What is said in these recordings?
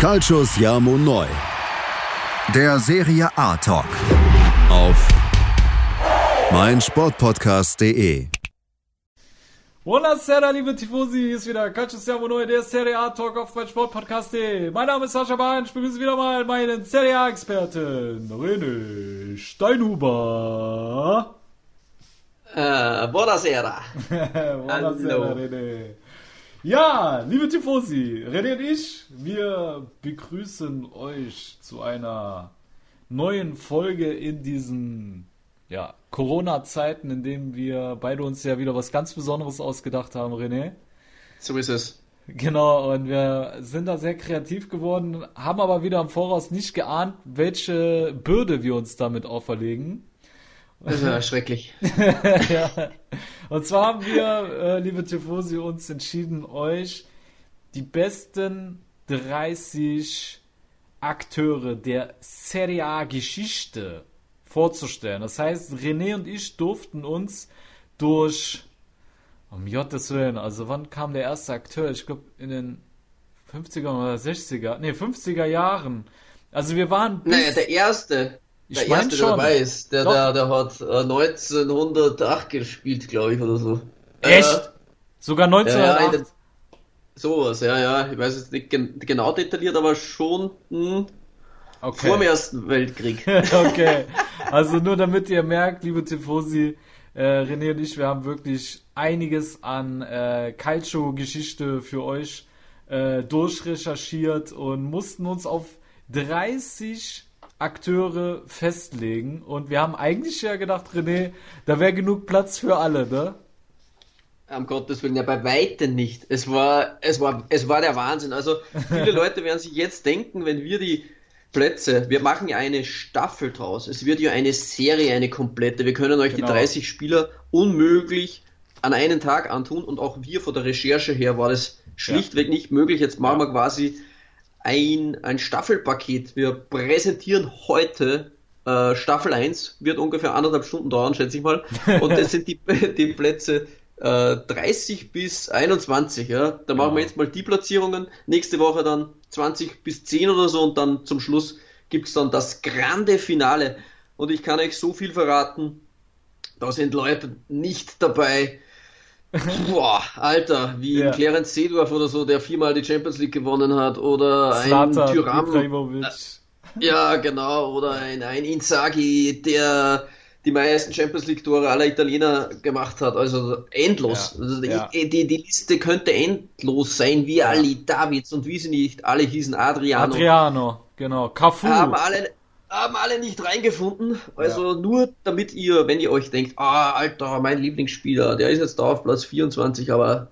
Calcius Jamo Neu. Der Serie A Talk. Auf meinsportpodcast.de. Buonasera, liebe Tifosi, hier ist wieder Calcius Jamo Neu, der Serie A Talk auf meinsportpodcast.de. Mein Name ist Sascha Bahn, ich begrüße wieder mal meinen Serie A-Experten, René Steinhuber. Äh, buonasera. buonasera, René. Ja, liebe Tifosi, René und ich, wir begrüßen euch zu einer neuen Folge in diesen ja, Corona-Zeiten, in denen wir beide uns ja wieder was ganz Besonderes ausgedacht haben, René. So ist es. Genau, und wir sind da sehr kreativ geworden, haben aber wieder im Voraus nicht geahnt, welche Bürde wir uns damit auferlegen. Das ist ja schrecklich. ja. Und zwar haben wir, äh, liebe Tifosi, uns entschieden, euch die besten 30 Akteure der Serie A Geschichte vorzustellen. Das heißt, René und ich durften uns durch, um Gottes Willen, also wann kam der erste Akteur? Ich glaube in den 50er oder 60er, nee, 50er Jahren. Also wir waren bis, Naja, der erste. Ich der erste, schon. der dabei ist, der, der, der hat äh, 1908 gespielt, glaube ich, oder so. Echt? Äh, Sogar ja, ja, 1908? in den- sowas, ja, ja. Ich weiß jetzt nicht gen genau detailliert, aber schon hm, okay. vor dem Ersten Weltkrieg. okay. Also nur damit ihr merkt, liebe Tifosi, äh, René und ich, wir haben wirklich einiges an äh, Calcio-Geschichte für euch äh, durchrecherchiert und mussten uns auf 30 Akteure festlegen. Und wir haben eigentlich ja gedacht, René, da wäre genug Platz für alle, ne? Am Gottes Willen, ja, bei Weitem nicht. Es war, es war, es war der Wahnsinn. Also, viele Leute werden sich jetzt denken, wenn wir die Plätze, wir machen ja eine Staffel draus. Es wird ja eine Serie, eine komplette. Wir können euch Genau. die 30 Spieler unmöglich an einen Tag antun und auch wir von der Recherche her war das schlichtweg nicht möglich. Jetzt machen wir quasi ein, ein Staffelpaket. Wir präsentieren heute äh, Staffel 1, wird ungefähr anderthalb Stunden dauern, schätze ich mal. Und das sind die, die Plätze äh, 30 bis 21. Ja? Da machen wir Genau. jetzt mal die Platzierungen. Nächste Woche dann 20 bis 10 oder so und dann zum Schluss gibt's dann das grande Finale. Und ich kann euch so viel verraten, da sind Leute nicht dabei. Boah, Alter, wie Ja. Clarence Seedorf oder so, der viermal die Champions League gewonnen hat, oder ein Zlatan Tyram, Ibrahimovic. ja, genau. Oder ein, ein Inzaghi, der die meisten Champions League Tore aller Italiener gemacht hat. Also endlos. Ja, Also die, ja. die, die Liste könnte endlos sein, wie Ali Davids und wie sie nicht alle hießen, Adriano. Adriano, genau. Cafu. Haben alle, haben alle nicht reingefunden. Also nur damit ihr, wenn ihr euch denkt, ah, Alter, mein Lieblingsspieler, der ist jetzt da auf Platz 24, aber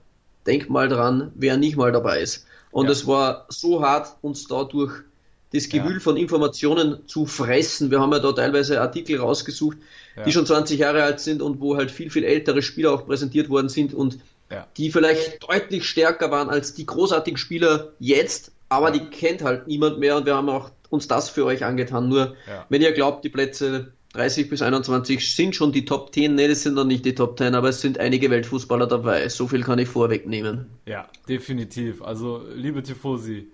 denkt mal dran, wer nicht mal dabei ist. Und Ja. es war so hart, uns dadurch das Gewühl Ja. von Informationen zu fressen. Wir haben ja da teilweise Artikel rausgesucht, Ja. die schon 20 Jahre alt sind und wo halt viel, viel ältere Spieler auch präsentiert worden sind und Ja. die vielleicht deutlich stärker waren als die großartigen Spieler jetzt, aber die kennt halt niemand mehr und wir haben auch uns das für euch angetan. Nur, Ja. wenn ihr glaubt, die Plätze 30 bis 21 sind schon die Top 10, ne, das sind noch nicht die Top 10, aber es sind einige Weltfußballer dabei. So viel kann ich vorwegnehmen. Ja, definitiv. Also, liebe Tifosi,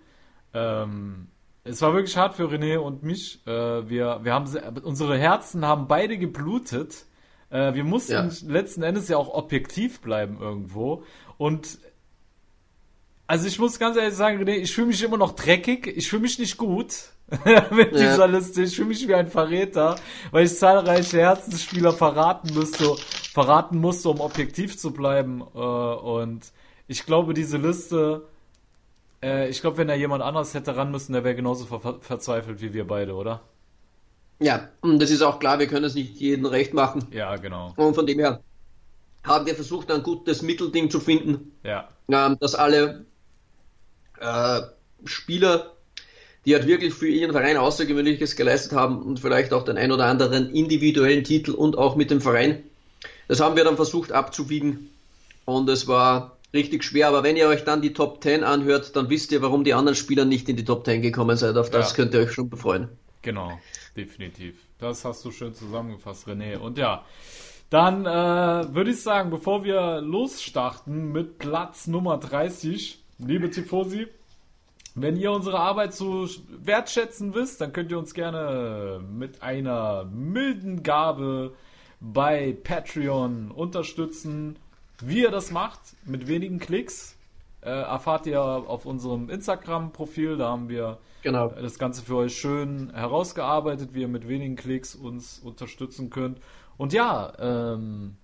ähm, es war wirklich hart für René und mich. Äh, wir, wir haben, se- unsere Herzen haben beide geblutet. Äh, wir mussten Ja. letzten Endes ja auch objektiv bleiben irgendwo. Und also ich muss ganz ehrlich sagen, René, ich fühle mich immer noch dreckig. Ich fühle mich nicht gut mit Ja. dieser Liste. Ich fühle mich wie ein Verräter, weil ich zahlreiche Herzensspieler verraten müsste, verraten musste, um objektiv zu bleiben. Äh, und ich glaube, diese Liste, äh, ich glaube, wenn da jemand anderes hätte ran müssen, der wäre genauso ver verzweifelt wie wir beide, oder? Ja, und das ist auch klar, wir können es nicht jedem recht machen. Ja, genau. Und von dem her haben wir versucht, ein gutes Mittelding zu finden. Ja, ähm, dass alle äh, Spieler, die halt wirklich für ihren Verein Außergewöhnliches geleistet haben und vielleicht auch den ein oder anderen individuellen Titel und auch mit dem Verein, das haben wir dann versucht abzuwiegen und es war richtig schwer, aber wenn ihr euch dann die Top 10 anhört, dann wisst ihr, warum die anderen Spieler nicht in die Top 10 gekommen sind. Auf das Ja. könnt ihr euch schon befreuen. genau. Definitiv. Das hast du schön zusammengefasst, René. Und ja, dann äh, würde ich sagen, bevor wir losstarten mit Platz Nummer 30, liebe Tifosi, Wenn ihr unsere Arbeit so wertschätzen wisst, dann könnt ihr uns gerne mit einer milden Gabe bei Patreon unterstützen. Wie ihr das macht, mit wenigen Klicks, äh, erfahrt ihr auf unserem Instagram-Profil. Da haben wir Genau. das Ganze für euch schön herausgearbeitet, wie ihr mit wenigen Klicks uns unterstützen könnt. Und ja, ähm,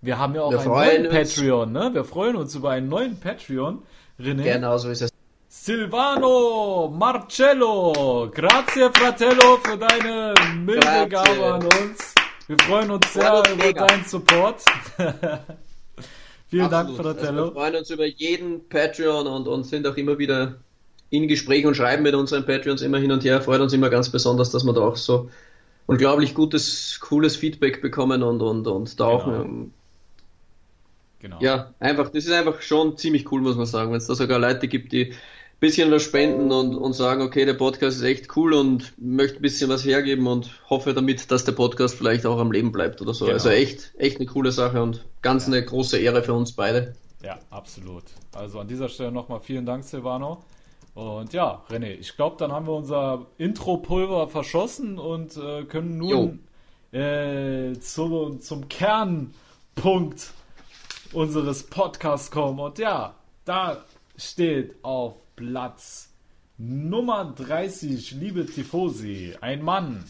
wir haben ja auch Wir einen neuen uns. Patreon, ne? Wir freuen uns über einen neuen Patreon. René. Genau so ist es. Silvano Marcello, grazie fratello für deine milde Grazie. Gabe an uns. Wir freuen uns sehr über deinen Support. Vielen Dank, Absolut. Also Fratello. wir freuen uns über jeden Patreon und, und sind auch immer wieder in Gespräch und schreiben mit unseren Patreons immer hin und her. Freut uns immer ganz besonders, dass wir da auch so unglaublich gutes, cooles Feedback bekommen und, und, und da auch, Genau. ähm, genau. ja, einfach, das ist einfach schon ziemlich cool, muss man sagen, wenn es da sogar Leute gibt, die bisschen was spenden und, und sagen, okay, der Podcast ist echt cool und möchte ein bisschen was hergeben und hoffe damit, dass der Podcast vielleicht auch am Leben bleibt oder so. Genau. Also echt, echt eine coole Sache und ganz eine große Ehre für uns beide. Ja, absolut. Also an dieser Stelle nochmal vielen Dank, Silvano. Und ja, René, ich glaube, dann haben wir unser Intro-Pulver verschossen und äh, können nun äh, zu, zum Kernpunkt unseres Podcasts kommen. Und ja, da steht auf Platz Nummer 30, liebe Tifosi, ein Mann,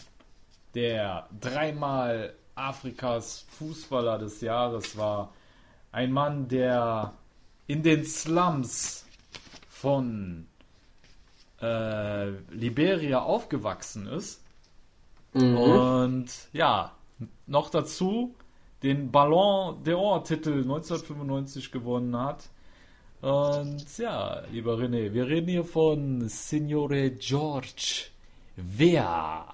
der dreimal Afrikas Fußballer des Jahres war. Ein Mann, der in den Slums von äh, Liberia aufgewachsen ist. Mhm. Und ja, noch dazu den Ballon d'Or-Titel 1995 gewonnen hat. Und ja, lieber René, wir reden hier von Signore George Weah.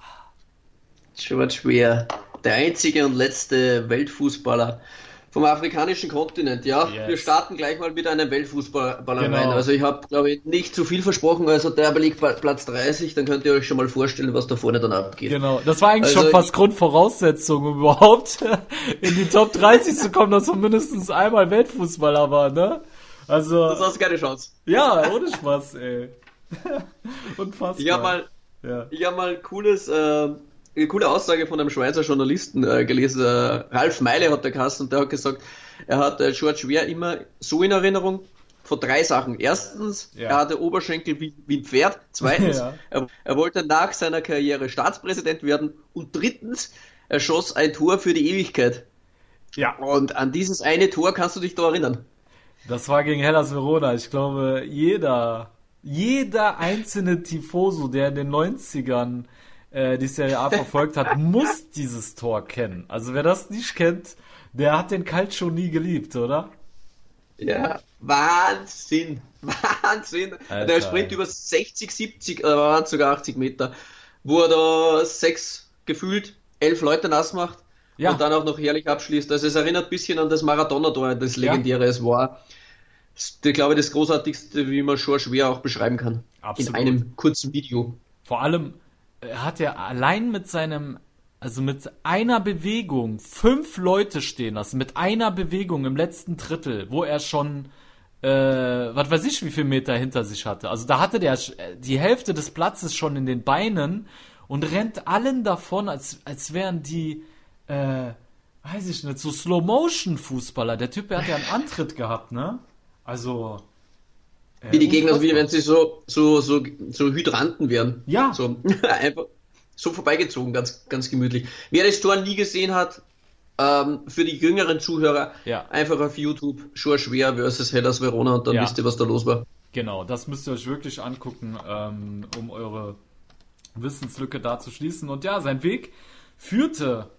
George Weah, der einzige und letzte Weltfußballer vom afrikanischen Kontinent. Ja, Yes. wir starten gleich mal mit einem Weltfußballer Genau. rein. Also ich habe, glaube ich, nicht zu viel versprochen. Also der bei Platz 30, dann könnt ihr euch schon mal vorstellen, was da vorne dann abgeht. Genau, das war eigentlich Also schon fast Grundvoraussetzung, um überhaupt in die Top 30 zu kommen, dass man mindestens einmal Weltfußballer war, ne? Also, Das hast du keine Chance. ja, ohne Spaß, ey. Unfassbar. Ich habe mal, ja. ich hab mal cooles, äh, eine coole Aussage von einem Schweizer Journalisten äh, gelesen. Äh, Ralf Meile hat der Kasten und der hat gesagt, er hat äh, George Weah immer so in Erinnerung von drei Sachen. Erstens, Ja. er hatte Oberschenkel wie, wie ein Pferd. Zweitens, Ja. er, er wollte nach seiner Karriere Staatspräsident werden. Und drittens, er schoss ein Tor für die Ewigkeit. ja, Und an dieses eine Tor kannst du dich da erinnern. Das war gegen Hellas Verona. Ich glaube, jeder, jeder einzelne Tifoso, der in den 90ern äh, die Serie A verfolgt hat, muss dieses Tor kennen. Also wer das nicht kennt, der hat den Calcio nie geliebt, oder? Ja, Wahnsinn. Wahnsinn. Alter. Der Sprint über 60, 70, oder waren es sogar 80 Meter, wo er da sechs, gefühlt elf Leute nass macht Ja. und dann auch noch herrlich abschließt. Also es erinnert ein bisschen an das Maradona-Tor, das legendäre es war. Ich glaube, das großartigste, wie man schon schwer auch beschreiben kann. Absolut. In einem kurzen Video. Vor allem äh, hat er allein mit seinem, also mit einer Bewegung fünf Leute stehen lassen. Mit einer Bewegung im letzten Drittel, wo er schon, äh, was weiß ich, wie viel Meter hinter sich hatte. Also da hatte der äh, die Hälfte des Platzes schon in den Beinen und rennt allen davon, als, als wären die, äh, weiß ich nicht, so Slow-Motion-Fußballer. Der Typ, der hat ja einen Antritt gehabt, ne? Also. äh, Wie die Gegner, wie wenn sie so, so, so, so Hydranten wären. Ja. So, einfach so vorbeigezogen, ganz, ganz gemütlich. Wer das Tor nie gesehen hat, ähm, für die jüngeren Zuhörer, Ja. einfach auf YouTube, schon schwer versus Hellas Verona und dann Ja. wisst ihr, was da los war. Genau, das müsst ihr euch wirklich angucken, ähm, um eure Wissenslücke da zu schließen. Und ja, sein Weg führte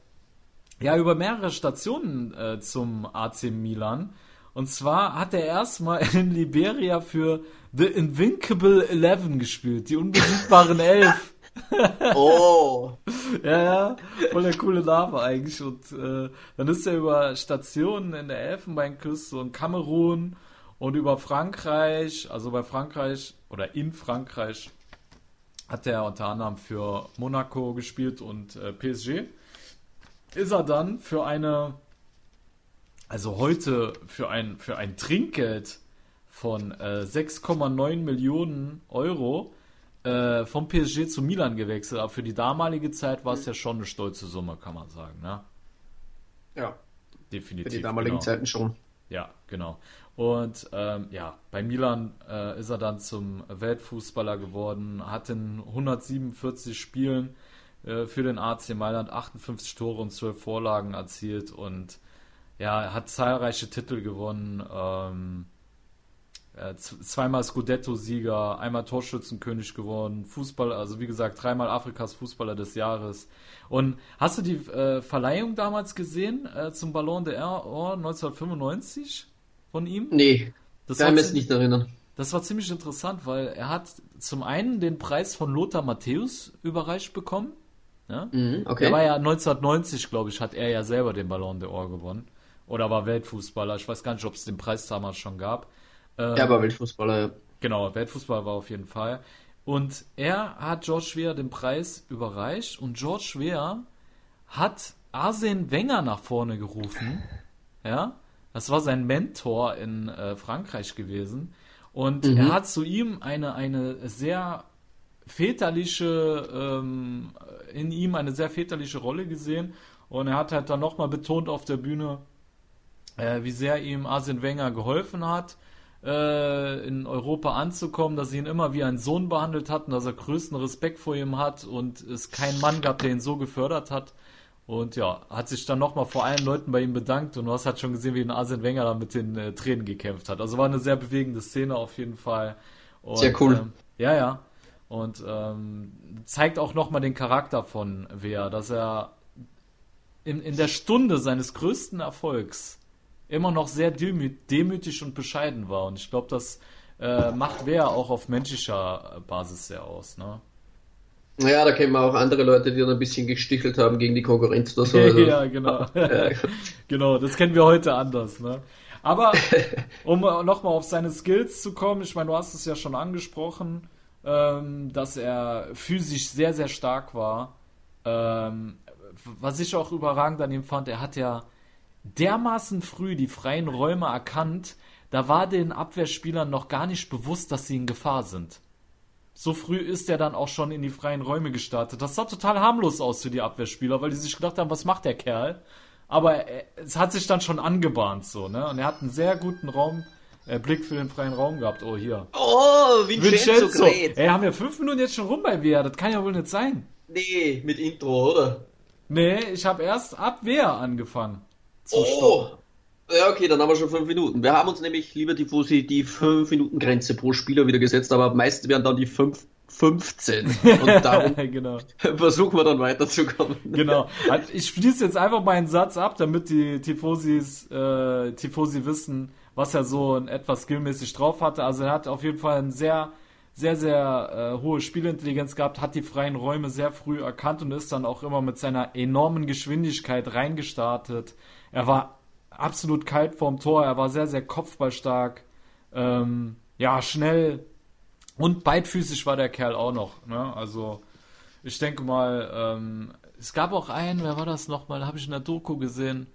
ja über mehrere Stationen äh, zum AC Milan. Und zwar hat er erstmal in Liberia für The Invincible Eleven gespielt, die unbesiegbaren Elf. Oh, Ja, ja, voll der coole Name eigentlich. Und äh, dann ist er über Stationen in der Elfenbeinküste und Kamerun und über Frankreich, also bei Frankreich oder in Frankreich, hat er unter anderem für Monaco gespielt und äh, PSG. Ist er dann für eine, also heute für ein, für ein Trinkgeld von äh, 6,9 Millionen Euro äh, vom PSG zu Milan gewechselt. Aber für die damalige Zeit war es ja schon eine stolze Summe, kann man sagen. Ne? Ja, Definitiv. für die damaligen genau. Zeiten schon. Ja, genau. Und ähm, ja, bei Milan äh, ist er dann zum Weltfußballer geworden, hat in 147 Spielen äh, für den AC Mailand 58 Tore und 12 Vorlagen erzielt und ja, er hat zahlreiche Titel gewonnen. Ähm, äh, zweimal Scudetto-Sieger, einmal Torschützenkönig geworden, Fußball, also wie gesagt, dreimal Afrikas Fußballer des Jahres. Und hast du die äh, Verleihung damals gesehen äh, zum Ballon d'Or 1995 von ihm? Nee, Das kann mich nicht erinnern. das war ziemlich interessant, weil er hat zum einen den Preis von Lothar Matthäus überreicht bekommen. Ja? Mhm, okay. Der war ja 1990, glaube ich, hat er ja selber den Ballon d'Or gewonnen. Oder war Weltfußballer. Ich weiß gar nicht, ob es den Preis damals schon gab. Ähm, er war Weltfußballer, ja. Genau, Weltfußball war auf jeden Fall. Und er hat George Weah den Preis überreicht und George Weah hat Arsene Wenger nach vorne gerufen. Ja, das war sein Mentor in äh, Frankreich gewesen. Und Mhm. er hat zu ihm eine, eine sehr väterliche, ähm, in ihm eine sehr väterliche Rolle gesehen. Und er hat halt dann nochmal betont auf der Bühne, äh, wie sehr ihm Arsene Wenger geholfen hat, äh, in Europa anzukommen, dass sie ihn immer wie einen Sohn behandelt hat und dass er größten Respekt vor ihm hat und es keinen Mann gab, der ihn so gefördert hat. Und ja, hat sich dann nochmal vor allen Leuten bei ihm bedankt und du hast halt schon gesehen, wie ein Arsene Wenger da mit den äh, Tränen gekämpft hat. Also war eine sehr bewegende Szene auf jeden Fall. Und, Sehr cool. Ähm, ja, ja. Und ähm, zeigt auch nochmal den Charakter von Wehr, dass er in, in der Stunde seines größten Erfolgs immer noch sehr demü demütig und bescheiden war. Und ich glaube, das äh, macht Wehr auch auf menschlicher Basis sehr aus. Ne? Ja, da kennen wir auch andere Leute, die dann ein bisschen gestichelt haben gegen die Konkurrenz oder so. Also, ja, genau. genau, das kennen wir heute anders. Ne? Aber um nochmal auf seine Skills zu kommen, ich meine, du hast es ja schon angesprochen, ähm, dass er physisch sehr, sehr stark war. Ähm, was ich auch überragend an ihm fand, er hat ja dermaßen früh die freien Räume erkannt, da war den Abwehrspielern noch gar nicht bewusst, dass sie in Gefahr sind. So früh ist er dann auch schon in die freien Räume gestartet. Das sah total harmlos aus für die Abwehrspieler, weil die sich gedacht haben, was macht der Kerl? Aber er- es hat sich dann schon angebahnt so, ne? Und er hat einen sehr guten Raum, äh, Blick für den freien Raum gehabt. Oh, hier. Oh, Vincenzo, Vincenzo! Ey, haben wir fünf Minuten jetzt schon rum bei Wehr? Das kann ja wohl nicht sein. Nee, mit Intro, oder? Nee, ich habe erst ab Wehr angefangen. Oh! stoppen. Ja, okay, dann haben wir schon fünf Minuten. Wir haben uns nämlich, lieber Tifosi, die 5-Minuten-Grenze pro Spieler wieder gesetzt, aber meist werden dann die 5, 15. Und darum genau. versuchen wir dann weiterzukommen. Genau. Also Ich schließe jetzt einfach meinen Satz ab, damit die Tifosis, äh, Tifosi wissen, was er so in etwa skillmäßig drauf hatte. Also er hat auf jeden Fall eine sehr, sehr, sehr äh, hohe Spielintelligenz gehabt, hat die freien Räume sehr früh erkannt und ist dann auch immer mit seiner enormen Geschwindigkeit reingestartet. Er war absolut kalt vorm Tor, er war sehr, sehr kopfballstark, ähm, ja, schnell und beidfüßig war der Kerl auch noch. Ne? Also ich denke mal, ähm, es gab auch einen, wer war das nochmal, habe ich in der Doku gesehen,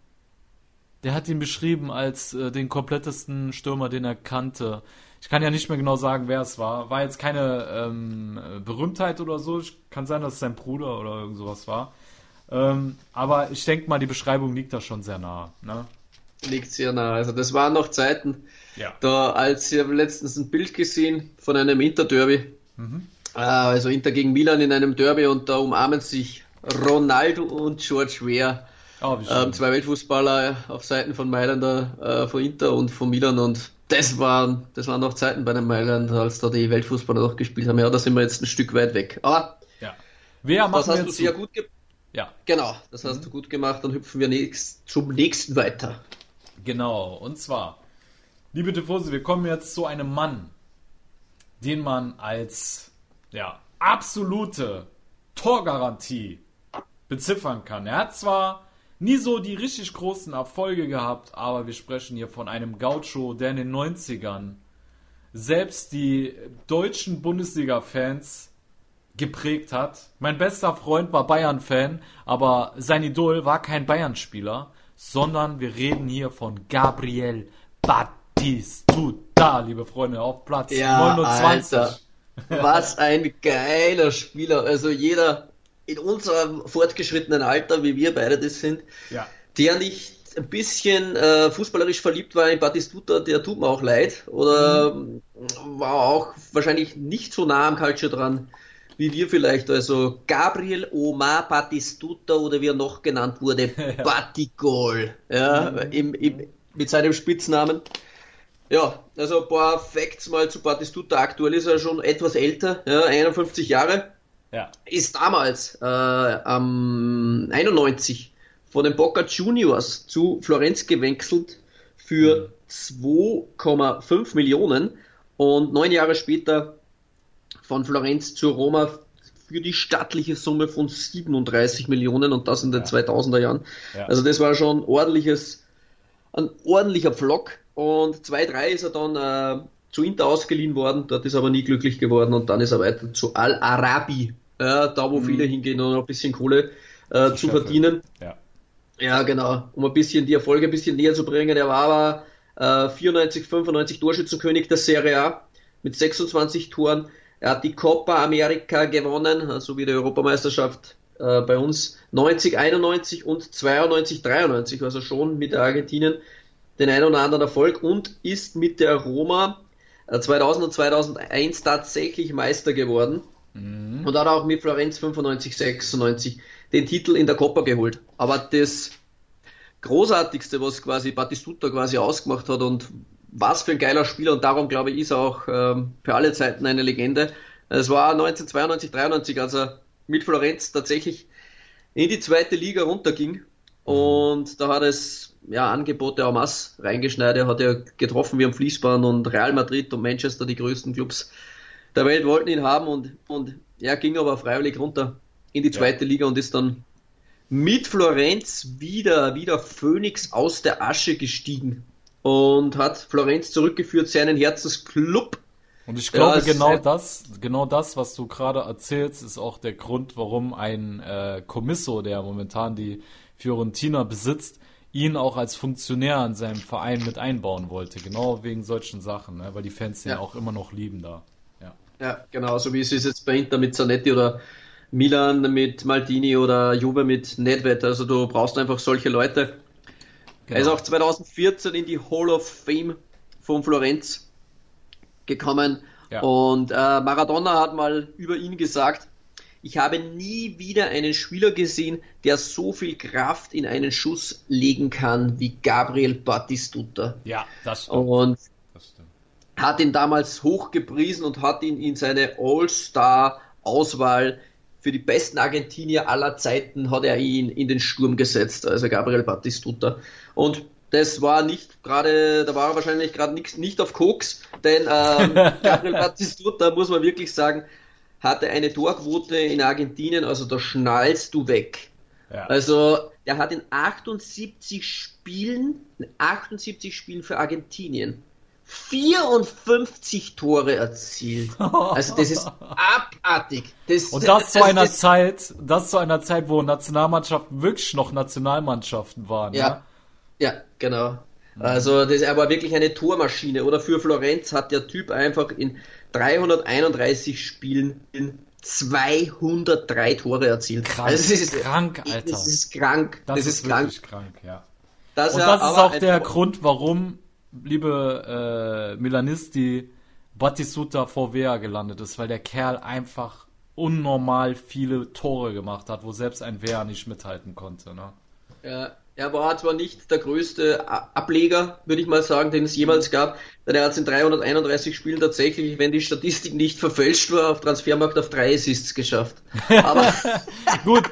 der hat ihn beschrieben als äh, den komplettesten Stürmer, den er kannte. Ich kann ja nicht mehr genau sagen, wer es war. War jetzt keine ähm, äh, Berühmtheit oder so. Ich, kann sein, dass es sein Bruder oder irgend sowas war. Ähm, aber ich denke mal, die Beschreibung liegt da schon sehr nah. Ne? Liegt sehr nah. Also das waren noch Zeiten, Ja. da als ich habe letztens ein Bild gesehen von einem Inter-Derby. Äh, Also Inter gegen Milan in einem Derby und da umarmen sich Ronaldo und George Weah. Oh. Ähm, zwei Weltfußballer auf Seiten von Mailander, äh, von Inter und von Milan und das waren, das waren noch Zeiten bei den Mailand, als da die Weltfußballer noch gespielt haben. Ja, da sind wir jetzt ein Stück weit weg. Aber ja. Wer das hast du sehr gut gemacht. Ja. Genau, das hast du gut gemacht. Dann hüpfen wir nächst, zum nächsten weiter. Genau, und zwar, liebe Tifosi, wir kommen jetzt zu einem Mann, den man als ja, absolute Torgarantie beziffern kann. Er hat zwar nie so die richtig großen Erfolge gehabt, aber wir sprechen hier von einem Gaucho, der in den 90ern selbst die deutschen Bundesliga-Fans geprägt hat. Mein bester Freund war Bayern-Fan, aber sein Idol war kein Bayern-Spieler, sondern wir reden hier von Gabriel Batistuta, liebe Freunde, auf Platz Ja, 29. Alter. Was ein geiler Spieler. Also jeder in unserem fortgeschrittenen Alter, wie wir beide das sind, Ja. der nicht ein bisschen äh, fußballerisch verliebt war in Batistuta, der tut mir auch leid. Oder Mhm. war auch wahrscheinlich nicht so nah am Culture dran wie wir vielleicht. Also Gabriel Omar Batistuta oder wie er noch genannt wurde, Batigol. Ja, Mhm. im, im, mit seinem Spitznamen. Ja, also ein paar Facts mal zu Batistuta. Aktuell ist er schon etwas älter, ja, 51 Jahre Ja. ist damals äh, am 91 von den Boca Juniors zu Florenz gewechselt für 2,5 Millionen und neun Jahre später von Florenz zu Roma für die stattliche Summe von 37 Millionen und das in den 2000er Jahren. Ja. Also das war schon ordentliches, ein ordentlicher Pflock und 2-3 ist er dann äh, zu Inter ausgeliehen worden, dort ist er aber nie glücklich geworden und dann ist er weiter zu Al-Arabi, äh, da wo viele hingehen, um ein bisschen Kohle äh, zu Sheffield. verdienen. Ja. Ja, genau, um ein bisschen die Erfolge ein bisschen näher zu bringen. Er war aber äh, 94, 95 Torschützenkönig der Serie A mit 26 Toren. Er hat die Copa America gewonnen, also wie die Europameisterschaft äh, bei uns 90, 91 und 92, 93, also schon mit der Argentinien den einen oder anderen Erfolg und ist mit der Roma 2000 und 2001 tatsächlich Meister geworden und hat auch mit Florenz 95, 96 den Titel in der Copa geholt. Aber das Großartigste, was quasi Batistuta quasi ausgemacht hat und was für ein geiler Spieler und darum glaube ich ist er auch ähm, für alle Zeiten eine Legende. Es war 1992, 93, als er mit Florenz tatsächlich in die zweite Liga runterging und da hat es ja Angebote en masse reingeschneit. Er hat ja getroffen wie am Fließband und Real Madrid und Manchester, die größten Clubs der Welt wollten ihn haben und, und er ging aber freiwillig runter in die zweite Liga und ist dann mit Florenz wieder, wieder Phoenix aus der Asche gestiegen und hat Florenz zurückgeführt, seinen Herzensclub. Und ich glaube, Ja, ist genau das, genau das, was du gerade erzählst, ist auch der Grund, warum ein äh, Commisso, der momentan die Fiorentina besitzt, ihn auch als Funktionär in seinem Verein mit einbauen wollte. Genau wegen solchen Sachen, ne? weil die Fans den Ja. auch immer noch lieben da. Ja. Ja, genau, so wie es ist jetzt bei Inter mit Zanetti oder Milan mit Maldini oder Juve mit Nedved. Also du brauchst einfach solche Leute. Er ist Genau. auch 2014 in die Hall of Fame von Florenz gekommen. Ja. Und äh, Maradona hat mal über ihn gesagt, ich habe nie wieder einen Spieler gesehen, der so viel Kraft in einen Schuss legen kann wie Gabriel Batistuta. ja, das stimmt. Und Das stimmt. hat ihn damals hochgepriesen und hat ihn in seine All-Star-Auswahl für die besten Argentinier aller Zeiten hat er ihn in den Sturm gesetzt, also Gabriel Batistuta. Und das war nicht gerade, da war er wahrscheinlich gerade nicht, nicht auf Koks, denn ähm, Gabriel Batistuta, muss man wirklich sagen, hatte eine Torquote in Argentinien, also da schnallst du weg. Ja. Also, der hat in 78 Spielen, in 78 Spielen für Argentinien 54 Tore erzielt. Also, das ist abartig. Das, Und das zu also einer das- Zeit, das zu einer Zeit, wo Nationalmannschaften wirklich noch Nationalmannschaften waren. Ja, ja, genau. Also, das, er war wirklich eine Tormaschine. Oder für Florenz hat der Typ einfach in 331 Spielen in 203 Tore erzielt. Krank, Also, das ist krank, Alter. Das ist krank. Das, Das, ist, ist krank. wirklich krank, ja. Dass Und das ist auch der Grund, warum, liebe äh, Milanisti, Batistuta vor Vea gelandet ist, weil der Kerl einfach unnormal viele Tore gemacht hat, wo selbst ein Vea nicht mithalten konnte. Ne? Ja, er war zwar nicht der größte Ableger, würde ich mal sagen, den es jemals gab, denn er hat es in 331 Spielen tatsächlich, wenn die Statistik nicht verfälscht war, auf Transfermarkt auf drei Assists geschafft. Aber Gut,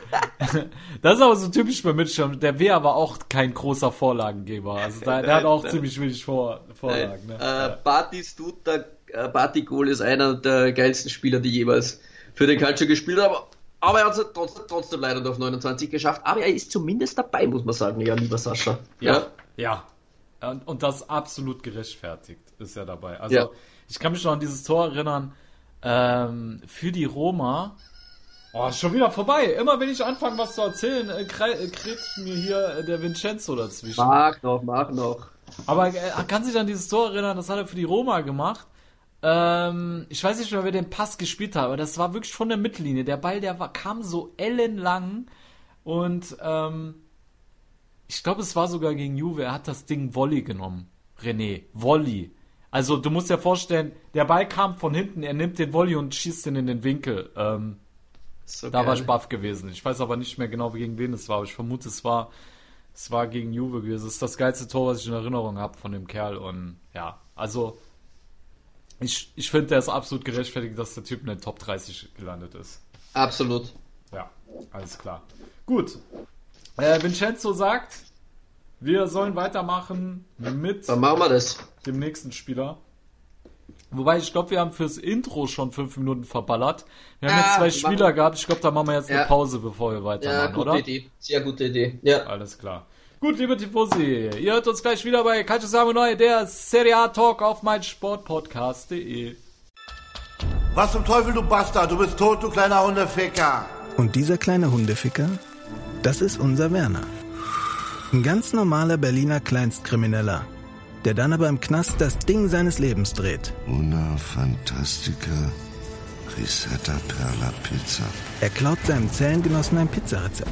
das ist aber so typisch bei Mitchell. Der Vea war auch kein großer Vorlagengeber. Also da, der hat auch Nein, ziemlich wenig Vor Vorlagen. Ne? äh, Ja. Batistuta, äh, Batigol ist einer der geilsten Spieler, die jemals für den Calcio gespielt haben. Aber, er hat es trotzdem, trotzdem leider nur auf 29 geschafft. Aber er ist zumindest dabei, muss man sagen, ja, lieber Sascha. Ja, ja. Und, und das absolut gerechtfertigt ist er dabei. Also Ja. ich kann mich noch an dieses Tor erinnern. Ähm, für die Roma. Oh, ist schon wieder vorbei. Immer wenn ich anfange, was zu erzählen, äh, krei- äh, kriegt mir hier äh, der Vincenzo dazwischen. Mach noch, mach noch. Aber er kann sich an dieses Tor erinnern, das hat er für die Roma gemacht. Ähm, ich weiß nicht mehr, wer den Pass gespielt hat, aber das war wirklich von der Mittellinie. Der Ball, der war, kam so ellenlang und ähm, ich glaube, es war sogar gegen Juve. Er hat das Ding Volley genommen. René, Volley. Also du musst dir vorstellen, der Ball kam von hinten, er nimmt den Volley und schießt ihn in den Winkel. Ähm, so da geil. war ich baff gewesen. Ich weiß aber nicht mehr genau, gegen wen es war, aber ich vermute, es war, es war gegen Juve gewesen. Es ist das geilste Tor, was ich in Erinnerung habe von dem Kerl. Und ja, also ich, ich finde, der ist absolut gerechtfertigt, dass der Typ in den Top 30 gelandet ist. Absolut. Ja, alles klar. Gut. Äh, Vincenzo sagt, wir sollen weitermachen mit Dann machen wir das. dem nächsten Spieler. Wobei, ich glaube, wir haben fürs Intro schon fünf Minuten verballert. Wir haben ah, jetzt zwei Spieler machen. gehabt. Ich glaube, da machen wir jetzt ja. eine Pause, bevor wir weitermachen, ja, gute oder? Idee. Sehr gute Idee. Ja. Alles klar. Gut, liebe Tifosi, ihr hört uns gleich wieder bei Calcio Samo Neu, der Serie A Talk auf mein Sportpodcast.de. Was zum Teufel, du Bastard, du bist tot, du kleiner Hundeficker. Und dieser kleine Hundeficker, das ist unser Werner. Ein ganz normaler Berliner Kleinstkrimineller, der dann aber im Knast das Ding seines Lebens dreht. Una Fantastica Risetta Perla Pizza. Er klaut seinem Zellengenossen ein Pizzarezept.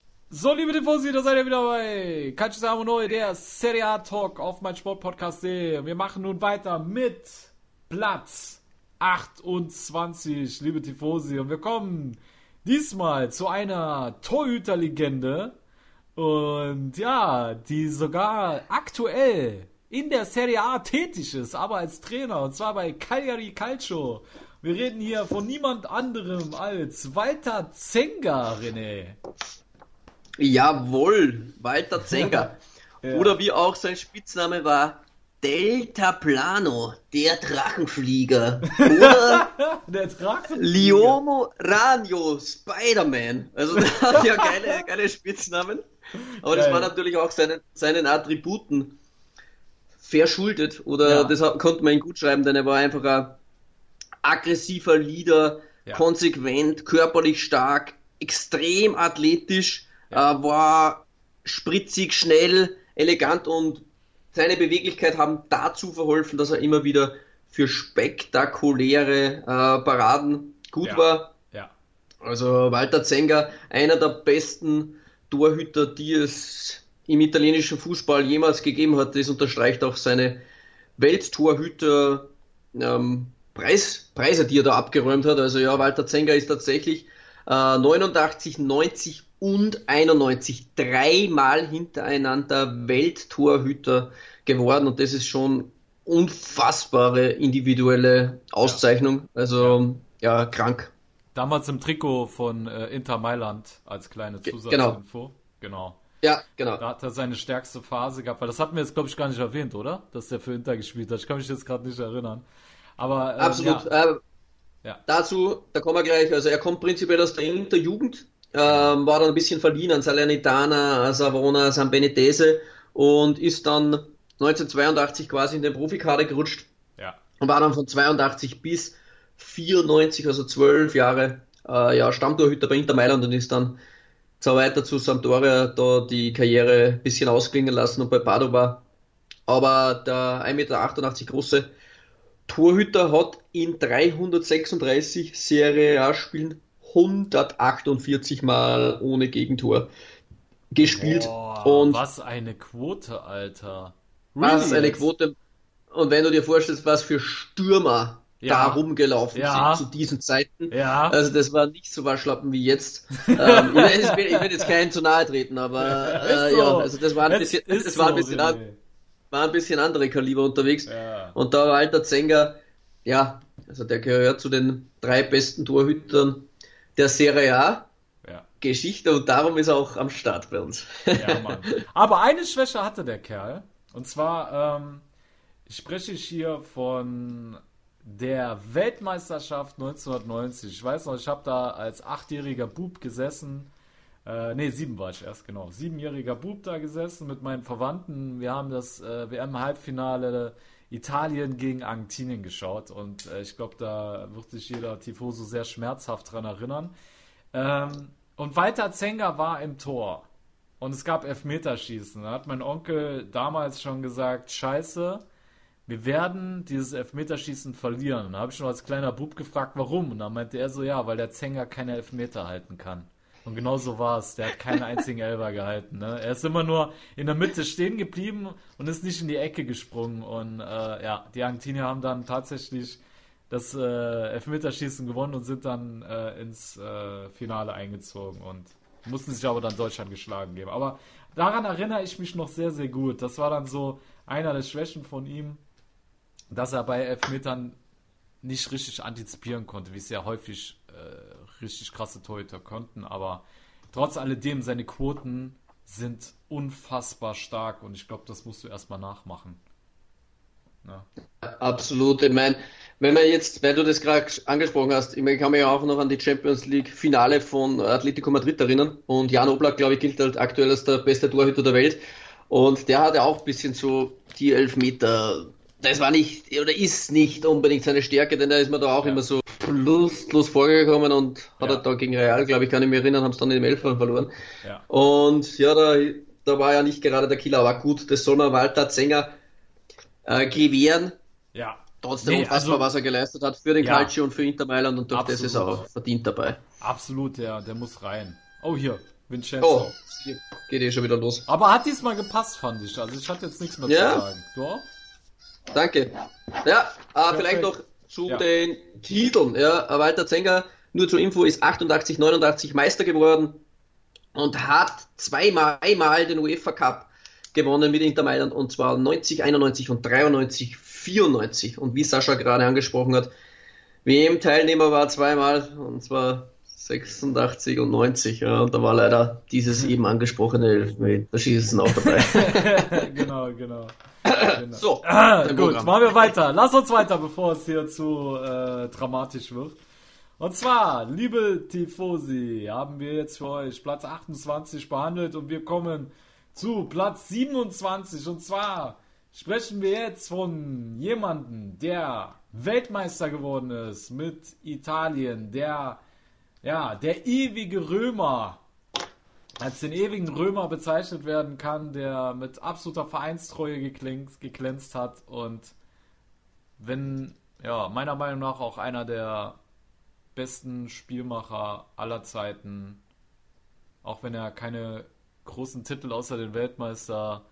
So, liebe Tifosi, da seid ihr wieder bei Calcio Neu, der Serie A Talk auf mein Sportpodcast.de. Wir machen nun weiter mit Platz 28, liebe Tifosi. Und wir kommen diesmal zu einer Torhüterlegende. Und ja, die sogar aktuell in der Serie A tätig ist, aber als Trainer. Und zwar bei Cagliari Calcio. Wir reden hier von niemand anderem als Walter Zenga, René. Jawohl, Walter Zenger. ja. Oder wie auch sein Spitzname war, Delta Plano, der Drachenflieger. Oder der Drachenflieger. Liomo Ranio, Spider-Man. Also der hat ja geile, geile Spitznamen. Aber Geil. das war natürlich auch seinen, seinen Attributen verschuldet. Oder ja. das konnte man ihn gut schreiben, denn er war einfach ein aggressiver Leader, ja. konsequent, körperlich stark, extrem athletisch ja. äh, war spritzig, schnell, elegant und seine Beweglichkeit haben dazu verholfen, dass er immer wieder für spektakuläre äh, Paraden gut ja. war. Ja. Also Walter Zenga, einer der besten Torhüter, die es im italienischen Fußball jemals gegeben hat. Das unterstreicht auch seine Welttorhüter ähm, Preis, Preise, die er da abgeräumt hat. Also ja, Walter Zenga ist tatsächlich äh, 89, 90 und 91 dreimal hintereinander Welttorhüter geworden und das ist schon unfassbare individuelle Auszeichnung. Also ja, krank. Damals im Trikot von äh, Inter Mailand als kleine genau. Zusatzinfo. Genau. Ja, genau. Da hat er seine stärkste Phase gehabt, weil das hatten wir jetzt, glaube ich, gar nicht erwähnt, oder? Dass er für Inter gespielt hat. Ich kann mich jetzt gerade nicht erinnern. Aber ähm, Absolut. Ja. Äh, ja. Dazu, da kommen wir gleich. Also er kommt prinzipiell aus der Inter-Jugend, ähm, war dann ein bisschen verliehen an Salernitana, Savona, San Benitese und ist dann 1982 quasi in den Profikader gerutscht ja. und war dann von 82 bis 94, also zwölf Jahre, äh, ja, Stammtorhüter bei Inter Mailand und ist dann zwar weiter zu Sampdoria da die Karriere ein bisschen ausklingen lassen und bei Padova. Aber der 1,88 Meter große Torhüter hat in 336 Serie A-Spielen 148 Mal ohne Gegentor gespielt. Boah, und was eine Quote, Alter. Really was eine Quote. Und wenn du dir vorstellst, was für Stürmer ja. da rumgelaufen ja. sind zu diesen Zeiten. Ja. Also das war nicht so waschlappen wie jetzt. ähm, ich, will, ich, will, jetzt keinen zu nahe treten, aber äh, so. ja, also das war ein bisschen, das war ein bisschen, so, an, war ein bisschen andere Kaliber unterwegs. Und da war alter Zenger, ja, also der gehört zu den drei besten Torhütern der Serie A. Ja. Geschichte und darum ist er auch am Start bei uns. Ja, Mann. Aber eine Schwäche hatte der Kerl. Und zwar, ähm, spreche ich hier von der Weltmeisterschaft 1990. Ich weiß noch, ich habe da als achtjähriger Bub gesessen. Äh, ne, sieben war ich erst, genau. Siebenjähriger Bub da gesessen mit meinen Verwandten. Wir haben das äh, WM-Halbfinale Italien gegen Argentinien geschaut und äh, ich glaube, da wird sich jeder Tifoso sehr schmerzhaft dran erinnern. Ähm, und Walter Zenger war im Tor und es gab Elfmeterschießen. Da hat mein Onkel damals schon gesagt, scheiße, wir werden dieses Elfmeterschießen verlieren. Da habe ich schon als kleiner Bub gefragt, warum. Und dann meinte er so, ja, weil der Zenger keine Elfmeter halten kann. Und genau so war es. Der hat keinen einzigen Elfer gehalten. Ne? Er ist immer nur in der Mitte stehen geblieben und ist nicht in die Ecke gesprungen. Und äh, ja, die Argentinier haben dann tatsächlich das äh, Elfmeterschießen gewonnen und sind dann äh, ins äh, Finale eingezogen und mussten sich aber dann Deutschland geschlagen geben. Aber daran erinnere ich mich noch sehr, sehr gut. Das war dann so einer der Schwächen von ihm, dass er bei Elfmetern nicht richtig antizipieren konnte, wie es ja häufig äh, richtig krasse Torhüter konnten. Aber trotz alledem, seine Quoten sind unfassbar stark und ich glaube, das musst du erstmal nachmachen. Ja. Absolut. Ich meine, wenn man jetzt, weil du das gerade angesprochen hast, ich, mein, ich kann mich auch noch an die Champions League Finale von Atletico Madrid erinnern und Jan Oblak, glaube ich, gilt halt aktuell als der beste Torhüter der Welt und der hatte auch ein bisschen so die Elfmeter das war nicht oder ist nicht unbedingt seine Stärke, denn da ist man da auch ja. immer so lustlos vorgekommen und hat ja. er da gegen Real, glaube ich, kann ich mich erinnern, haben es dann in dem Elfern verloren. Ja. Und ja, da, da war ja nicht gerade der Killer, aber gut, das soll man Walter Zenger äh, gewähren. Ja. Trotzdem nee, unfassbar, also, was er geleistet hat für den ja. Calcio und für Inter Mailand und durch Absolut. das ist er auch verdient dabei. Absolut, der, der muss rein. Oh, hier, Vincenzo. Oh, geht eh schon wieder los. Aber hat diesmal gepasst, fand ich. Also ich hatte jetzt nichts mehr ja. zu sagen. Du auch? Danke. Ja, äh, vielleicht noch zu ja. den Titeln. Ja, Walter Zenger, nur zur Info, ist 88, 89 Meister geworden und hat zweimal einmal den UEFA Cup gewonnen mit Inter Mailand und zwar 90, 91 und 93, 94. Und wie Sascha gerade angesprochen hat, WM-Teilnehmer war zweimal und zwar 86 und 90. Ja, und da war leider dieses eben angesprochene Elfmeterschießen auch dabei. genau, genau. Genau. So, ah, gut, Programm. machen wir weiter. Lass uns weiter, bevor es hier zu äh, dramatisch wird. Und zwar, liebe Tifosi, haben wir jetzt für euch Platz 28 behandelt und wir kommen zu Platz 27. Und zwar sprechen wir jetzt von jemandem, der Weltmeister geworden ist mit Italien, der ja, der ewige Römer als den ewigen Römer bezeichnet werden kann, der mit absoluter Vereinstreue geglänzt hat und wenn, ja, meiner Meinung nach auch einer der besten Spielmacher aller Zeiten, auch wenn er keine großen Titel außer den Weltmeister.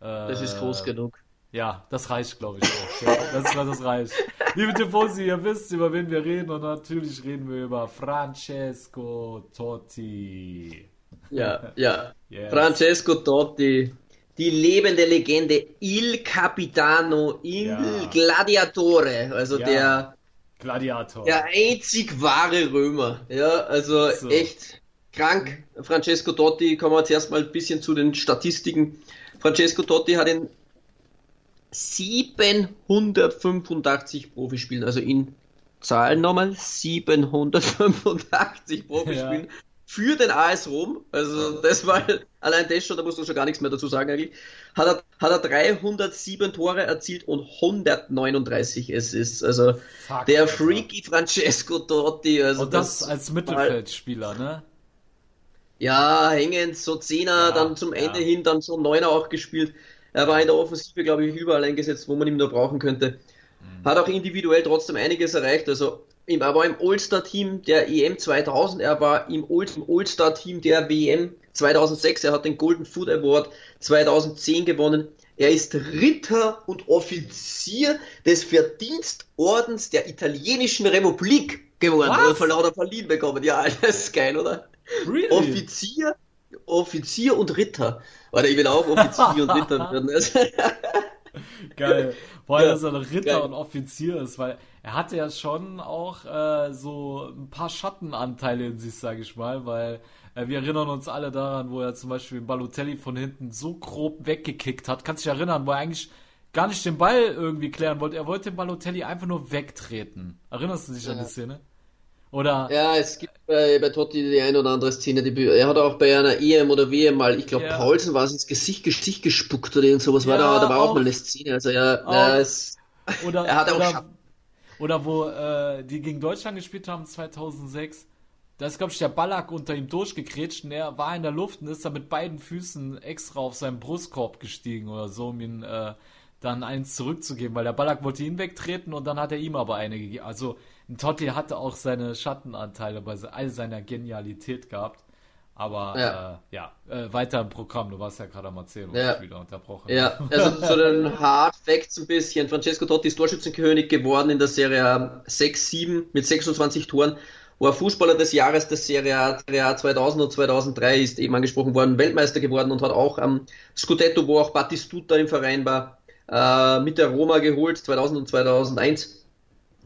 Äh, das ist groß genug. Ja, das reicht, glaube ich auch. Ja, das, das reicht. Liebe Tifosi, ihr wisst, über wen wir reden und natürlich reden wir über Francesco Totti. Ja, ja. Yes. Francesco Totti, die lebende Legende, Il Capitano, Il ja. Gladiatore, also ja. der Gladiator. Der einzig wahre Römer. Ja, also so. echt krank. Francesco Totti, kommen wir zuerst mal ein bisschen zu den Statistiken. Francesco Totti hat in 785 Profispielen, also in Zahlen nochmal, 785 Profispielen. Ja für den AS Rom, also das war allein das schon, da musst du schon gar nichts mehr dazu sagen eigentlich, hat er, hat er 307 Tore erzielt und 139 Assists. Also Fuck, der Freaky Francesco Totti. Also und das, das als Mittelfeldspieler, ne? Ja, hängend, so Zehner, ja, dann zum Ende ja. hin, dann so Neuner auch gespielt. Er war in der Offensive, glaube ich, überall eingesetzt, wo man ihn nur brauchen könnte. Mhm. Hat auch individuell trotzdem einiges erreicht. Also er war im All-Star-Team der EM 2000, er war im All-Star-Team der WM 2006, er hat den Golden Food Award 2010 gewonnen. Er ist Ritter und Offizier des Verdienstordens der italienischen Republik geworden. Was? Von lauter verliehen bekommen. Ja, das ist geil, oder? Really? Offizier, Offizier und Ritter. Oder ich will auch Offizier und Ritter werden. Geil. Vor allem, ja, dass er ein Ritter geil. und Offizier ist, weil er hatte ja schon auch äh, so ein paar Schattenanteile in sich, sage ich mal, weil äh, wir erinnern uns alle daran, wo er zum Beispiel Balotelli von hinten so grob weggekickt hat. Kannst du dich erinnern, wo er eigentlich gar nicht den Ball irgendwie klären wollte. Er wollte den Balotelli einfach nur wegtreten. Erinnerst du dich an die Szene? Oder Ja, es gibt bei, bei Totti die ein oder andere Szene, die, er hat auch bei einer EM oder WM mal, ich glaube Ja. Paulsen war es ins Gesicht, Gesicht gespuckt oder irgend sowas, war Ja, da, da war auch, auch- mal eine Szene, also ja, ja es, Oder, Er hat auch oder, Schatten. oder wo äh, die gegen Deutschland gespielt haben 2006. Da ist, glaube ich, der Ballack unter ihm durchgekretscht und er war in der Luft und ist dann mit beiden Füßen extra auf seinen Brustkorb gestiegen oder so, um ihn äh, dann eins zurückzugeben, weil der Ballack wollte ihn wegtreten und dann hat er ihm aber eine gegeben. Also Totti hatte auch seine Schattenanteile bei all seiner Genialität gehabt. Aber Ja. äh, ja, äh, weiter im Programm, du warst ja gerade am Erzählen, Ja. wieder unterbrochen. ja, also zu den Hard Facts ein bisschen. Francesco Totti ist Torschützenkönig geworden in der Serie A 6-7 mit 26 Toren. War Fußballer des Jahres der Serie A, Serie A 2000 und 2003 ist eben angesprochen worden, Weltmeister geworden und hat auch am Scudetto, wo auch Battistuta im Verein war, äh, mit der Roma geholt, 2000 und 2001.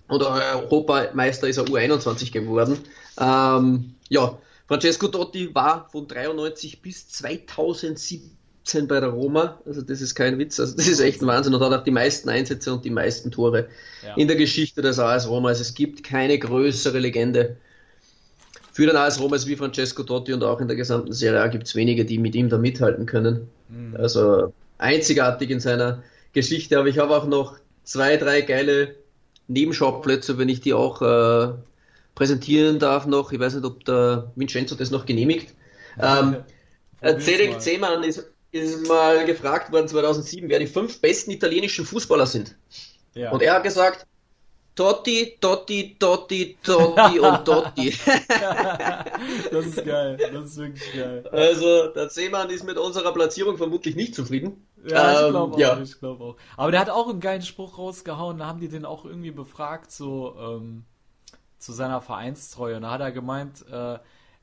Und Europameister ist er U21 geworden. Ähm, ja, Francesco Totti war von 93 bis 2017 bei der Roma. Also das ist kein Witz. Also das ist echt ein Wahnsinn und hat auch die meisten Einsätze und die meisten Tore Ja. in der Geschichte des AS Roma. Also es gibt keine größere Legende für den AS Roma als wie Francesco Totti und auch in der gesamten Serie A gibt es wenige, die mit ihm da mithalten können. Also einzigartig in seiner Geschichte. Aber ich habe auch noch zwei, drei geile Nebenschauplätze, wenn ich die auch äh, präsentieren darf noch. Ich weiß nicht, ob der Vincenzo das noch genehmigt. Ähm, äh, Cedric mal. Zehmann ist, ist mal gefragt worden 2007, wer die fünf besten italienischen Fußballer sind. Ja. Und er hat gesagt, Totti, Totti, Totti, Totti und Totti. Das ist geil, das ist wirklich geil. Also, der Seemann ist mit unserer Platzierung vermutlich nicht zufrieden. Ja, ich Ähm, glaube auch, ja. ich glaube auch. Aber der hat auch einen geilen Spruch rausgehauen, da haben die den auch irgendwie befragt, so ähm, zu seiner Vereinstreue. Und da hat er gemeint, äh,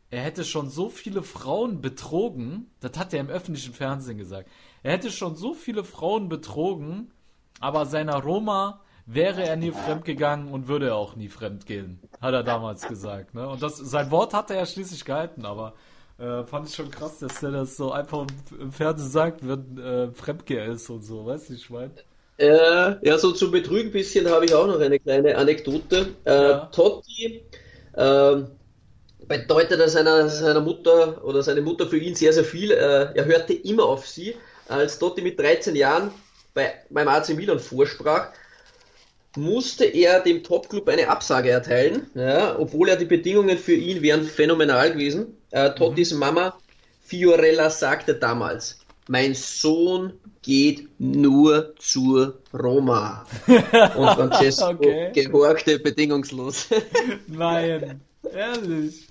er hätte schon so viele Frauen betrogen, das hat er im öffentlichen Fernsehen gesagt. Er hätte schon so viele Frauen betrogen, aber seiner Roma wäre er nie fremdgegangen und würde er auch nie fremdgehen, hat er damals gesagt. Ne? Und das, sein Wort hat er ja schließlich gehalten, aber äh, fand ich schon krass, dass der das so einfach im- Fernsehen sagt, wenn äh, Fremdgeher ist und so, weißt du, ich mein? Äh, ja, so zum Betrügen bisschen habe ich auch noch eine kleine Anekdote. Äh, Ja. Totti ähm, bedeutete seiner, seiner Mutter oder seine Mutter für ihn sehr, sehr viel. Äh, er hörte immer auf sie. Als Totti mit 13 Jahren bei, beim AC Milan vorsprach, musste er dem Topclub eine Absage erteilen, ja, obwohl er die Bedingungen für ihn wären phänomenal gewesen. Äh, Tottis Mama Fiorella sagte damals, mein Sohn geht nur zur Roma. Und Francesco Okay. gehorchte bedingungslos. Nein, ehrlich.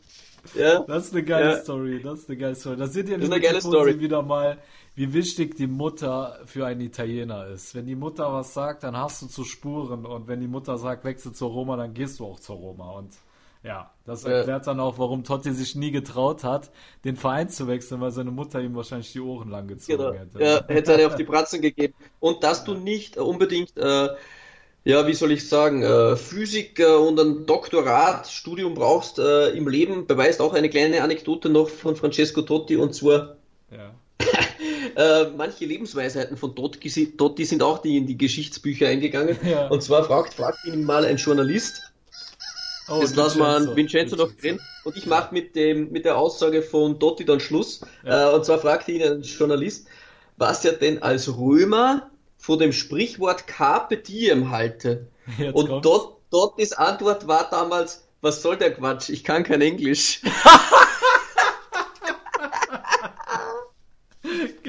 ja. Das ist eine geile Ja. Story, das ist eine geile Story. Da seht ihr Das ist eine liebe geile Tifosi, Story. wieder mal, wie wichtig die Mutter für einen Italiener ist. Wenn die Mutter was sagt, dann hast du zu Spuren und wenn die Mutter sagt, wechsel zur Roma, dann gehst du auch zur Roma und ja, das Ja. erklärt dann auch, warum Totti sich nie getraut hat, den Verein zu wechseln, weil seine Mutter ihm wahrscheinlich die Ohren lang gezogen Genau. hätte. Ja, hätte eine auf die Bratzen gegeben. Und dass du nicht unbedingt, äh, ja, wie soll ich sagen, äh, Physik äh, und ein Doktorat, Studium brauchst äh, im Leben, beweist auch eine kleine Anekdote noch von Francesco Totti und zwar Ja. äh, manche Lebensweisheiten von Totti, Totti sind auch die in die Geschichtsbücher eingegangen. Ja. Und zwar fragt, fragt ihn mal ein Journalist, Oh, Jetzt lassen wir Vincenzo noch drin. Und ich mache mit dem, mit der Aussage von Dotti dann Schluss. Ja. Äh, und zwar fragte ihn ein Journalist, was er denn als Römer vor dem Sprichwort Carpe Diem halte. Jetzt und Dottis Antwort war damals, was soll der Quatsch? Ich kann kein Englisch.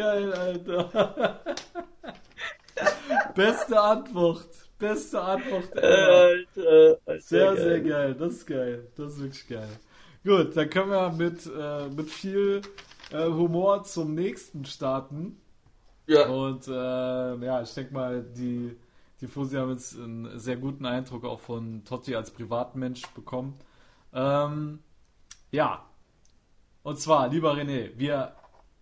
Geil, Alter. Beste Antwort. Beste Antwort. ever. Alter, Alter, Sehr, geil. sehr geil. Das ist geil. Das ist wirklich geil. Gut, dann können wir mit, äh, mit viel äh, Humor zum nächsten starten. Ja, Und äh, ja, ich denke mal, die, die Fusi haben jetzt einen sehr guten Eindruck auch von Totti als Privatmensch bekommen. Ähm, ja. Und zwar, lieber René, wir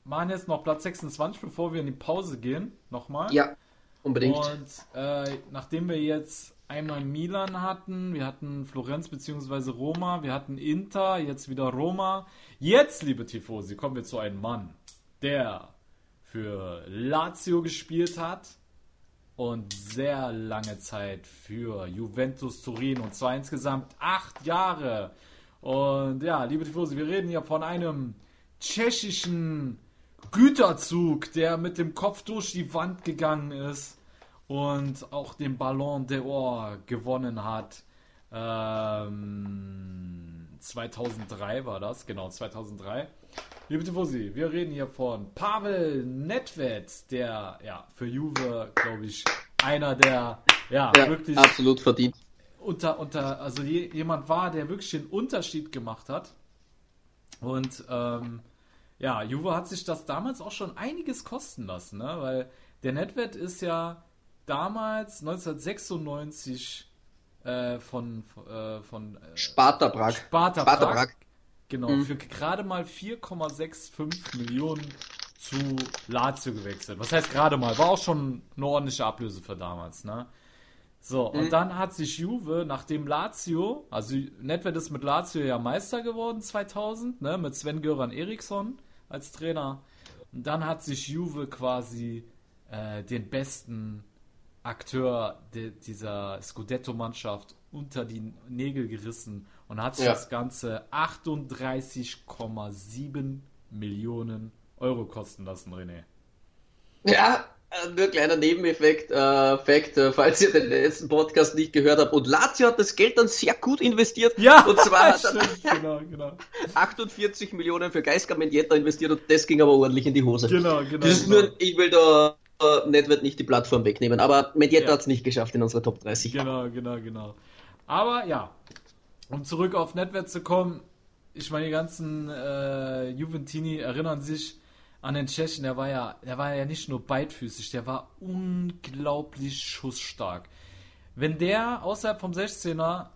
machen jetzt noch Platz 26, bevor wir in die Pause gehen. Nochmal. ja, unbedingt. Und äh, nachdem wir jetzt einmal Milan hatten, wir hatten Florenz bzw. Roma, wir hatten Inter, jetzt wieder Roma. Jetzt, liebe Tifosi, kommen wir zu einem Mann, der für Lazio gespielt hat und sehr lange Zeit für Juventus Turin und zwar insgesamt acht Jahre. Und ja, liebe Tifosi, wir reden hier von einem tschechischen Güterzug, der mit dem Kopf durch die Wand gegangen ist und auch den Ballon d'Or gewonnen hat. Ähm, 2003 war das, genau, 2003. Liebe Tifosi, wir reden hier von Pavel Nedved, der ja für Juve, glaube ich, einer der ja, Ja, wirklich absolut verdient. unter, unter, also je, jemand war, der wirklich den Unterschied gemacht hat. Und ähm, ja, Juve hat sich das damals auch schon einiges kosten lassen, ne? weil der Netwert ist ja damals 1996 äh, von, äh, von äh, Sparta Prag. Sparta, Sparta Prag, Prag. genau, Mhm. für gerade mal 4,65 Millionen zu Lazio gewechselt. Was heißt gerade mal? War auch schon eine ordentliche Ablöse für damals, ne? So, Mhm. und dann hat sich Juve, nachdem Lazio, also Nedved ist mit Lazio ja Meister geworden 2000, ne, mit Sven-Göran Eriksson als Trainer. Und dann hat sich Juve quasi äh, den besten Akteur de, dieser Scudetto-Mannschaft unter die Nägel gerissen und hat sich Ja. das Ganze 38,7 Millionen Euro kosten lassen, René. Ja, nur ein kleiner Nebeneffekt, äh, Fact, äh, falls ihr den letzten Podcast nicht gehört habt. Und Lazio hat das Geld dann sehr gut investiert. Ja, Und zwar hat er genau, genau. 48 Millionen für Geisgar Mendieta investiert und das ging aber ordentlich in die Hose. Genau, genau. Das ist genau. nur, ich will da äh, Nedved nicht die Plattform wegnehmen, aber Mendieta Ja. hat es nicht geschafft in unserer Top 30. Genau, genau, genau. Aber ja, um zurück auf Netwert zu kommen, ich meine, die ganzen äh, Juventini erinnern sich an den Tschechen, der war ja, der war ja nicht nur beidfüßig, der war unglaublich schussstark. Wenn der außerhalb vom 16er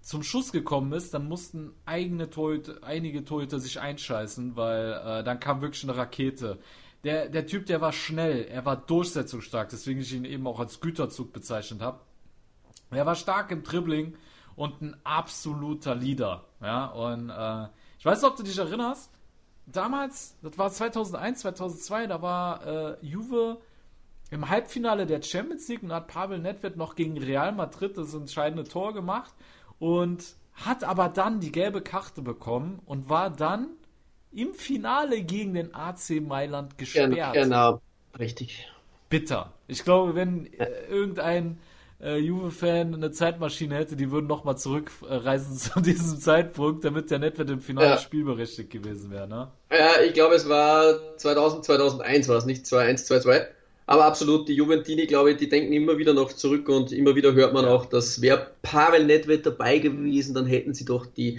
zum Schuss gekommen ist, dann mussten eigene Torhüter, einige Torhüter sich einscheißen, weil äh, dann kam wirklich eine Rakete. Der, der Typ, der war schnell, er war durchsetzungsstark, deswegen ich ihn eben auch als Güterzug bezeichnet habe. Er war stark im Dribbling und ein absoluter Leader. Ja, und äh, ich weiß nicht, ob du dich erinnerst. Damals, das war 2001, 2002, da war äh, Juve im Halbfinale der Champions League und hat Pavel Nedved noch gegen Real Madrid das entscheidende Tor gemacht und hat aber dann die gelbe Karte bekommen und war dann im Finale gegen den AC Mailand gesperrt Genau, genau, richtig. bitter. Ich glaube, wenn äh, irgendein äh, Juve-Fan eine Zeitmaschine hätte, die würden nochmal zurückreisen zu diesem Zeitpunkt, damit der Netwert im Finale Ja. spielberechtigt gewesen wäre, ne? Ja, ich glaube, es war 2000, 2001 war es, nicht 2-1, 2-2. Aber absolut, die Juventini, glaube ich, die denken immer wieder noch zurück und immer wieder hört man auch, dass wäre Pavel Nedved dabei gewesen, dann hätten sie doch die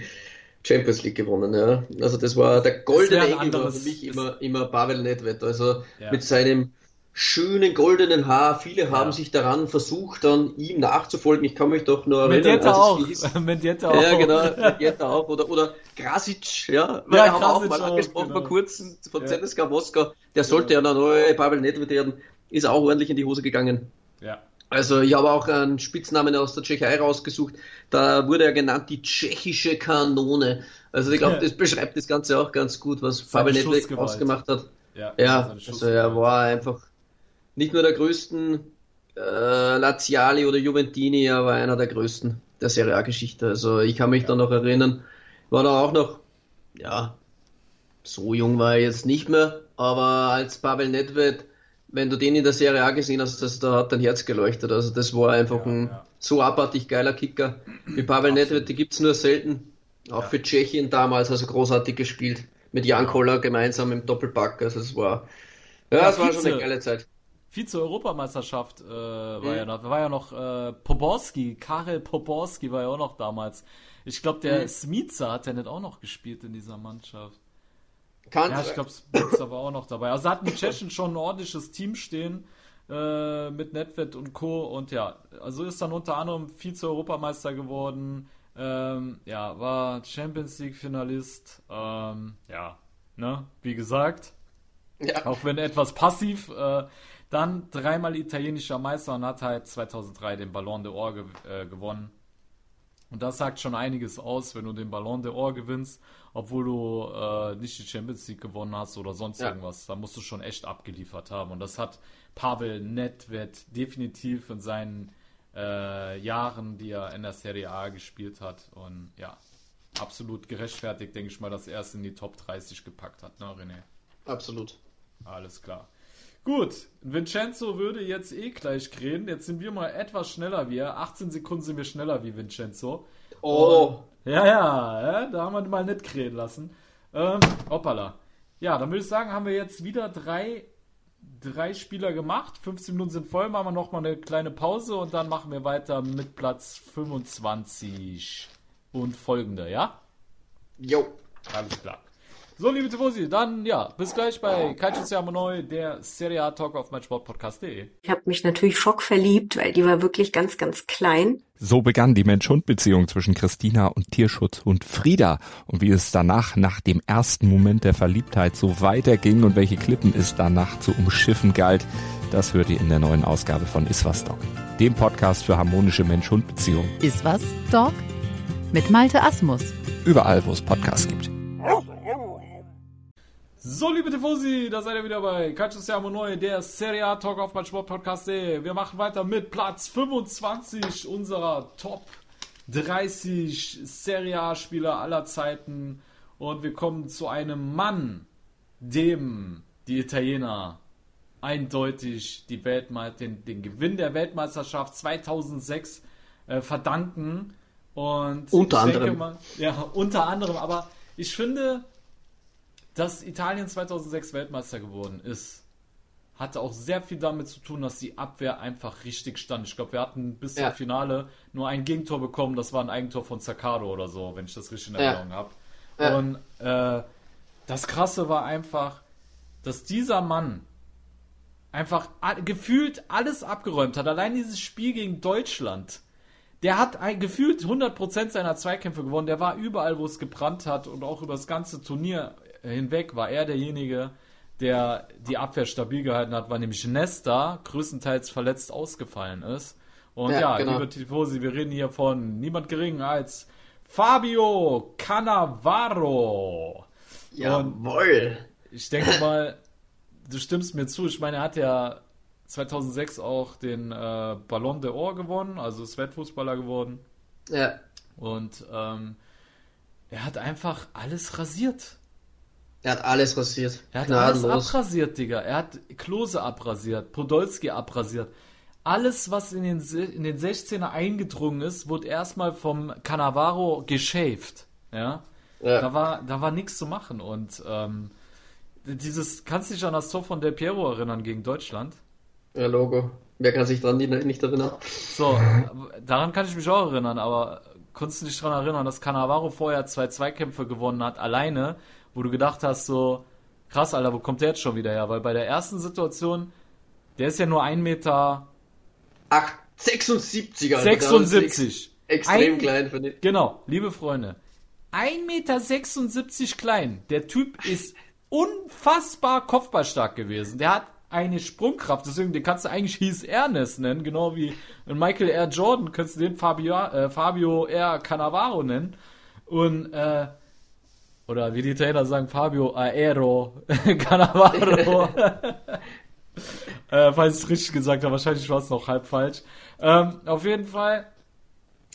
Champions League gewonnen. Ja. Also das war der goldene Engel war für mich immer, immer Pavel Nedved. Also Ja. mit seinem schönen goldenen Haar. Viele haben Ja. sich daran versucht, dann ihm nachzufolgen. Ich kann mich doch nur erinnern. Mendieta auch. hieß- Mendieta auch. ja, genau, Mendieta auch. Oder, oder Krasic, ja. Weil Ja, wir haben auch Krasic mal auch, angesprochen genau. vor kurzem von Ja. ZSK Moskau. Der sollte ja der neue Pavel Nedved werden. Ist auch ordentlich in die Hose gegangen. Ja. Also ich habe auch einen Spitznamen aus der Tschechei rausgesucht. Da wurde er genannt die tschechische Kanone. Also ich glaube, Ja. das beschreibt das Ganze auch ganz gut, was Pavel Nedved ausgemacht hat. Ja, Ja, also er war einfach nicht nur der größten äh, Laziali oder Juventini, er war einer der größten der Serie A-Geschichte. Also ich kann mich da noch erinnern, war da auch noch, ja, so jung war er jetzt nicht mehr, aber als Pavel Nedved, wenn du den in der Serie A gesehen hast, das, da hat dein Herz geleuchtet. Also das war einfach Ja, ein ja. so abartig geiler Kicker. Wie Pavel Nedved, die gibt's nur selten. Auch für Tschechien damals, also großartig gespielt. Mit Jan Koller gemeinsam im Doppelpack. Also es war, ja, Ja, es war schon eine geile Zeit. Vize-Europameisterschaft äh, war, Mhm. ja noch, war ja noch äh, Poborski, Karel Poborski war ja auch noch damals. Ich glaube, der Mhm. Smica hat ja nicht auch noch gespielt in dieser Mannschaft. Kann, Ja, ich glaube, Smica war auch noch dabei. Also hatten die Tschechen schon ein ordentliches Team stehen äh, mit Nedved und Co. Und ja, also ist dann unter anderem Vize-Europameister geworden. Ähm, ja, war Champions League-Finalist. Ähm, ja, ne, wie gesagt, ja. auch wenn etwas passiv. Äh, dann dreimal italienischer Meister und hat halt 2003 den Ballon d'Or ge äh, gewonnen. Und das sagt schon einiges aus, wenn du den Ballon d'Or gewinnst, obwohl du äh, nicht die Champions League gewonnen hast oder sonst Ja. irgendwas. Da musst du schon echt abgeliefert haben. Und das hat Pavel Nedved definitiv in seinen äh, Jahren, die er in der Serie A gespielt hat. Und ja, absolut gerechtfertigt, denke ich mal, dass er es in die Top 30 gepackt hat, ne, René? Absolut. Alles klar. Gut, Vincenzo würde jetzt eh gleich reden. Jetzt sind wir mal etwas schneller wie er. 18 Sekunden sind wir schneller wie Vincenzo. Oh, Ja, ja, ja, da haben wir mal nicht krähen lassen. Ähm, hoppala. Ja, dann würde ich sagen, haben wir jetzt wieder drei, drei Spieler gemacht. 15 Minuten sind voll, machen wir nochmal eine kleine Pause und dann machen wir weiter mit Platz 25 und folgende, ja? jo. Alles klar. So, liebe Tifosi, dann ja, bis gleich bei Calcio Siamo Neu, der Serie A Talk auf meinsportpodcast.de. Ich habe mich natürlich schockverliebt, weil die war wirklich ganz, ganz klein. So begann die Mensch-Hund-Beziehung zwischen Christina und Tierschutzhund Frieda. Und wie es danach, nach dem ersten Moment der Verliebtheit, so weiterging und welche Klippen es danach zu umschiffen galt, das hört ihr in der neuen Ausgabe von Iswas Dog, dem Podcast für harmonische Mensch-Hund-Beziehungen. Ist was, Dog? Mit Malte Asmus. Überall, wo es Podcasts gibt. So, liebe Tifosi, da seid ihr wieder bei Calcio Siamo Neu, der Serie A Talk auf meinsportpodcast.de. Wir machen weiter mit Platz 25 unserer Top 30 Serie A Spieler aller Zeiten. Und wir kommen zu einem Mann, dem die Italiener eindeutig die Weltme den, den Gewinn der Weltmeisterschaft 2006 äh, verdanken. Und Unter anderem. Mal, ja, unter anderem. Aber ich finde, dass Italien 2006 Weltmeister geworden ist, hatte auch sehr viel damit zu tun, dass die Abwehr einfach richtig stand. Ich glaube, wir hatten bis Ja. zum Finale nur ein Gegentor bekommen. Das war ein Eigentor von Zaccardo oder so, wenn ich das richtig in Ja. Erinnerung habe. Ja. Und äh, das Krasse war einfach, dass dieser Mann einfach gefühlt alles abgeräumt hat. Allein dieses Spiel gegen Deutschland. Der hat ein, gefühlt 100% seiner Zweikämpfe gewonnen. Der war überall, wo es gebrannt hat und auch über das ganze Turnier hinweg war er derjenige, der die Abwehr stabil gehalten hat, weil nämlich Nesta größtenteils verletzt ausgefallen ist. Und ja, Ja, genau. liebe Tifosi, wir reden hier von niemand geringen als Fabio Cannavaro. Jawohl. Ich denke mal, du stimmst mir zu. Ich meine, er hat ja 2006 auch den äh, Ballon d'Or gewonnen, also ist Weltfußballer geworden. Ja. Und ähm, er hat einfach alles rasiert. Er hat alles rasiert. Er hat alles Gnadenlos. abrasiert, Digga. Er hat Klose abrasiert, Podolski abrasiert. Alles, was in den, in den 16er eingedrungen ist, wurde erstmal vom Cannavaro geschäft. Ja. Ja. Da war, da war nichts zu machen. Und ähm, dieses, kannst du dich an das Tor von Del Piero erinnern gegen Deutschland? Ja, Logo. Wer kann sich daran nicht, nicht erinnern? So, daran kann ich mich auch erinnern, aber konntest du dich daran erinnern, dass Cannavaro vorher zwei Zweikämpfe gewonnen hat, alleine, wo du gedacht hast, so, krass, Alter, wo kommt der jetzt schon wieder her? Weil bei der ersten Situation, der ist ja nur 1 Meter Ach, 76, Alter. 76. Extrem Ein- klein, finde ich. Genau, liebe Freunde. 1,76 Meter klein. Der Typ ist unfassbar kopfballstark gewesen. Der hat eine Sprungkraft, deswegen den kannst du eigentlich Hieß Ernest nennen, genau wie Michael R. Jordan, könntest du den Fabio, äh, Fabio R. Cannavaro nennen. Und, äh, oder wie die Trainer sagen, Fabio Aero Cannavaro. äh, falls ich es richtig gesagt habe, wahrscheinlich war es noch halb falsch. Ähm, auf jeden Fall,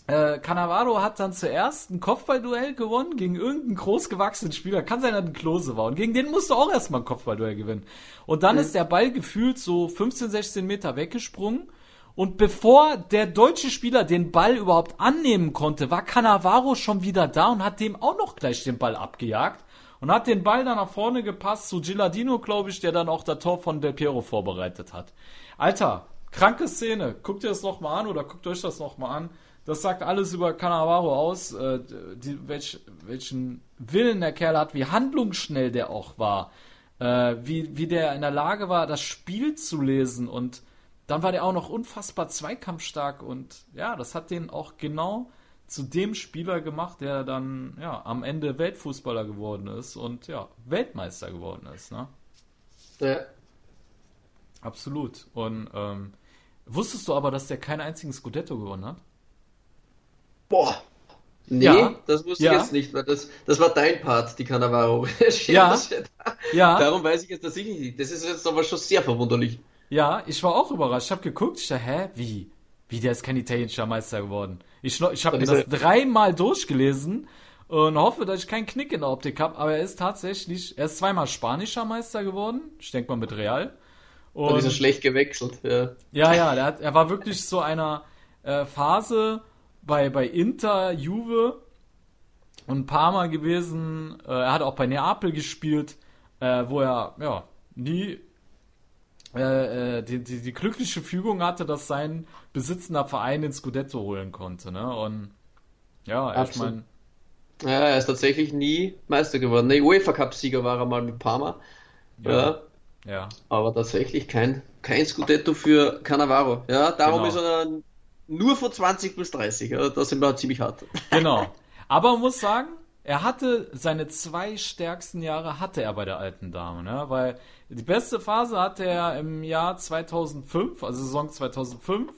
äh, Cannavaro hat dann zuerst ein Kopfballduell gewonnen gegen irgendeinen großgewachsenen Spieler. Kann sein, dass ein Klose war. Und gegen den musste auch erstmal ein Kopfballduell gewinnen. Und dann ist der Ball gefühlt so 15, 16 Meter weggesprungen. Und bevor der deutsche Spieler den Ball überhaupt annehmen konnte, war Cannavaro schon wieder da und hat dem auch noch gleich den Ball abgejagt. Und hat den Ball dann nach vorne gepasst zu Gilardino, glaube ich, der dann auch das Tor von Del Piero vorbereitet hat. Alter, kranke Szene. Guckt ihr das nochmal an oder guckt euch das nochmal an. Das sagt alles über Cannavaro aus, äh, die, welch, welchen Willen der Kerl hat, wie handlungsschnell der auch war, äh, wie, wie der in der Lage war, das Spiel zu lesen und dann war der auch noch unfassbar zweikampfstark und ja, das hat den auch genau zu dem Spieler gemacht, der dann ja am Ende Weltfußballer geworden ist und ja, Weltmeister geworden ist, ne? Ja. Absolut. Und ähm, wusstest du aber, dass der keinen einzigen Scudetto gewonnen hat? Boah, Nee, Ja. das wusste Ja. ich jetzt nicht, weil das, das war dein Part, die Cannavaro. Ja. Ja. Darum weiß ich jetzt tatsächlich nicht. Das ist jetzt aber schon sehr verwunderlich. Ja, ich war auch überrascht. Ich habe geguckt, ich dachte, hä, wie? Wie, der ist kein italienischer Meister geworden. Ich, ich habe mir Dann das dreimal durchgelesen und hoffe, dass ich keinen Knick in der Optik habe, aber er ist tatsächlich, er ist zweimal spanischer Meister geworden. Ich denke mal mit Real. Dann ist er Und, schlecht gewechselt. Ja. ja, ja, der hat, er war wirklich so einer äh, Phase bei, bei Inter, Juve und Parma gewesen. Äh, er hat auch bei Neapel gespielt, äh, wo er ja nie äh, äh, die, die, die glückliche Fügung hatte, dass sein besitzender Verein den Scudetto holen konnte. Ne? Und ja, ich meine, ja, er ist tatsächlich nie Meister geworden. Ne, UEFA Cup-Sieger war er mal mit Parma. Ja. ja. aber tatsächlich kein, kein Scudetto für Cannavaro. Ja, darum Genau. ist er nur von 20 bis 30. Ja, da sind wir ziemlich hart. Genau. Aber man muss sagen, er hatte seine zwei stärksten Jahre hatte er bei der alten Dame, ne? Weil die beste Phase hatte er im Jahr 2005, also Saison 2005